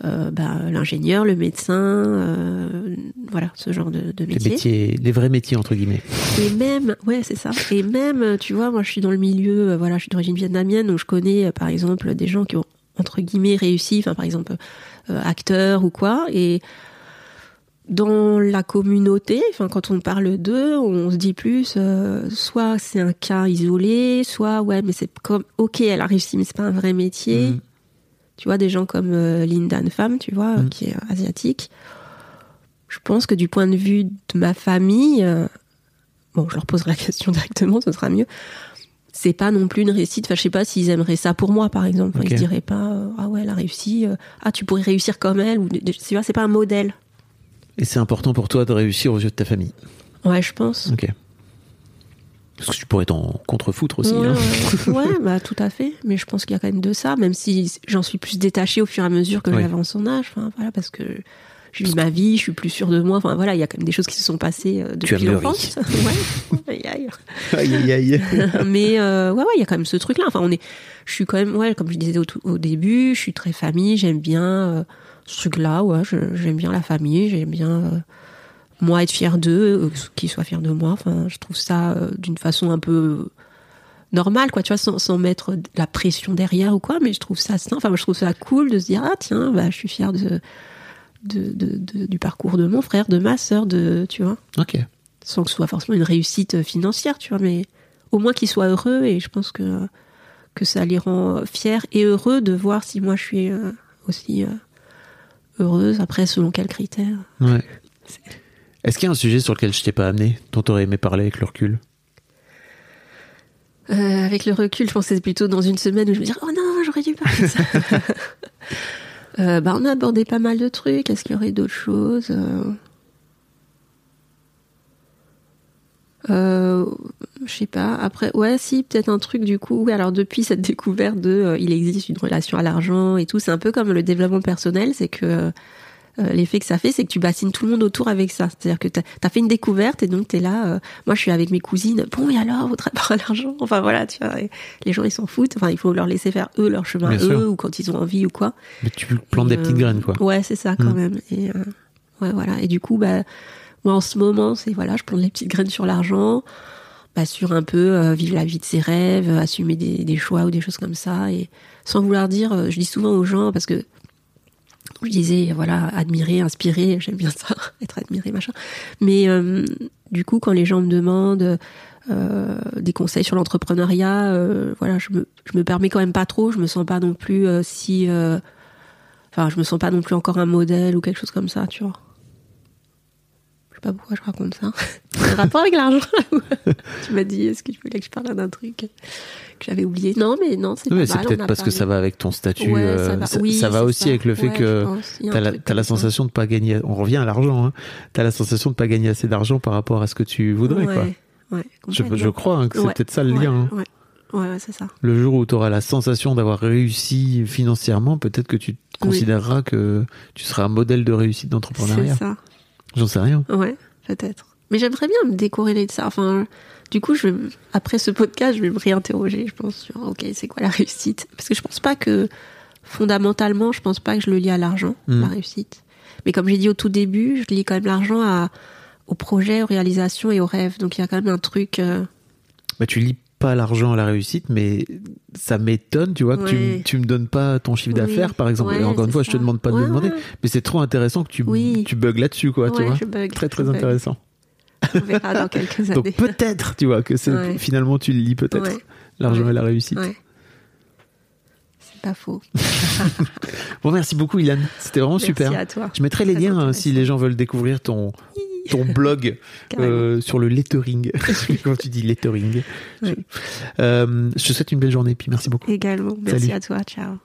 euh, bah, l'ingénieur, le médecin, euh, voilà ce genre de, de Les métier. métiers, les vrais métiers, entre guillemets. Et même, ouais, c'est ça. Et même, tu vois, moi, je suis dans le milieu, euh, voilà, je suis d'origine vietnamienne, donc je connais, par exemple, des gens qui ont entre guillemets réussi, enfin, par exemple, acteurs ou quoi, et dans la communauté, enfin, quand on parle d'eux, on se dit plus, euh, soit c'est un cas isolé, soit ouais, mais c'est comme, ok, elle a réussi, mais c'est pas un vrai métier. Mhm. Tu vois, des gens comme euh, Linda Pham, tu vois, Mhm. qui est asiatique. Je pense que du point de vue de ma famille, euh, bon, je leur poserai la question directement, ce sera mieux. C'est pas non plus une réussite. Enfin, je sais pas s'ils aimeraient ça pour moi, par exemple. Ils se diraient pas, euh, ah ouais, elle a réussi. euh, ah, tu pourrais réussir comme elle. Ou, tu vois, c'est pas un modèle. Et c'est important pour toi de réussir aux yeux de ta famille. Ouais, je pense. Ok. Parce que tu pourrais t'en contrefoutre aussi. Ouais, hein. ouais, bah tout à fait. Mais je pense qu'il y a quand même de ça, même si j'en suis plus détachée au fur et à mesure que Oui. j'avance en âge. Enfin, voilà, parce que je vis ma vie, je suis plus sûre de moi. Enfin, voilà, il y a quand même des choses qui se sont passées euh, depuis l'enfance. ouais. Aïe, aïe. Aïe, aïe, mais euh, ouais, ouais, il y a quand même ce truc-là. Enfin, on est, je suis quand même, ouais, comme je disais au, début, je suis très famille. J'aime bien euh, ce truc-là. Ouais, j'aime bien la famille. J'aime bien euh, moi être fière d'eux, euh, qu'ils soient fiers de moi. Enfin, je trouve ça euh, d'une façon un peu normale, quoi. Tu vois, sans, sans mettre de la pression derrière ou quoi. Mais je trouve ça, sain. enfin, moi, je trouve ça cool de se dire, ah tiens, bah, je suis fière de, de, de- de- du parcours de mon frère, de ma sœur, de, tu vois Ok. sans que ce soit forcément une réussite financière, tu vois, mais au moins qu'ils soient heureux et je pense que, que ça les rend fiers et heureux de voir si moi je suis euh, aussi euh, heureuse, après selon quels critères. Ouais. Est-ce qu'il y a un sujet sur lequel je t'ai pas amené, dont t'aurais aimé parler avec le recul? Euh, avec le recul, je pensais plutôt dans une semaine où je me disais oh non, j'aurais dû parler de ça. Euh, bah, on a abordé pas mal de trucs. Est-ce qu'il y aurait d'autres choses? Euh, euh, Je sais pas. Après, ouais, si, peut-être un truc du coup. Oui, alors depuis cette découverte de euh, il existe une relation à l'argent et tout, c'est un peu comme le développement personnel, c'est que euh, l'effet que ça fait, c'est que tu bassines tout le monde autour avec ça. C'est-à-dire que t'as as fait une découverte et donc t'es là. euh, moi, je suis avec mes cousines. Bon, et alors, votre rapport à l'argent? Enfin voilà, tu vois. les gens, ils s'en foutent. Enfin, il faut leur laisser faire eux leur chemin, Bien eux, sûr. ou quand ils ont envie ou quoi. Mais tu plantes des Et, petites euh, graines, quoi. Ouais, c'est ça quand Mm. même. Et euh, ouais, voilà. Et du coup, bah, moi en ce moment, c'est voilà, je plante les petites graines sur l'argent, bah, sur un peu euh, vivre la vie de ses rêves, assumer des, des choix ou des choses comme ça, et sans vouloir dire, euh, je dis souvent aux gens parce que je disais voilà, admirer, inspirer, j'aime bien ça, être admiré, machin. Mais euh, du coup, quand les gens me demandent euh, des conseils sur l'entrepreneuriat, euh, voilà, je me, je me permets quand même pas trop. Je me sens pas non plus si, enfin, je me sens pas non plus encore un modèle ou quelque chose comme ça, tu vois. Pas pourquoi je raconte ça. C'est un rapport avec l'argent. tu m'as dit, est-ce que tu voulais que je parle d'un truc que j'avais oublié? Non, mais non, c'est Oui, c'est peut-être parce que ça va avec ton statut. Ouais, euh, ça va, ça, Oui, ça va c'est aussi ça. avec le fait Ouais, que je pense. Il y a un t'as la, sensation de pas gagner. On revient à l'argent. Hein. T'as la sensation de pas gagner assez d'argent par rapport à ce que tu voudrais. Ouais, Je, crois hein, que c'est peut-être ça le lien. hein. Ouais, c'est ça. Le jour où tu auras la sensation d'avoir réussi financièrement, peut-être que tu Oui. considéreras que tu seras un modèle de réussite C'est d'entrepreneuriat. ça. J'en sais rien. Ouais, peut-être. Mais j'aimerais bien me décorréler de ça. Enfin, du coup, je, après ce podcast, je vais me réinterroger, je pense, sur, ok, c'est quoi la réussite? Parce que je pense pas que, fondamentalement, je pense pas que je le lie à l'argent, la réussite. Mais comme j'ai dit au tout début, je lie quand même l'argent à, au projet, aux réalisations et aux rêves. Donc il y a quand même un truc. euh, Bah, tu lis pas l'argent à la réussite, mais ça m'étonne, tu vois, que tu, me donnes pas ton chiffre Oui. d'affaires, par exemple. Ouais, Et encore une fois, je te demande pas de le demander, mais c'est trop intéressant que tu, Oui. tu bugs là-dessus, quoi, tu vois. je bug, très, très je bug. intéressant. On verra dans quelques années. Donc peut-être, tu vois, que Ouais. finalement tu le lis peut-être, Ouais. l'argent Ouais. et la réussite. C'est pas faux. Bon, merci beaucoup, Ilan. C'était vraiment Merci super. à toi. Je mettrai les liens hein, si les gens veulent découvrir ton, ton blog euh, sur le lettering. Quand tu dis lettering. Oui. Euh, je te souhaite une belle journée, puis merci beaucoup. Également. Merci Salut. à toi. Ciao.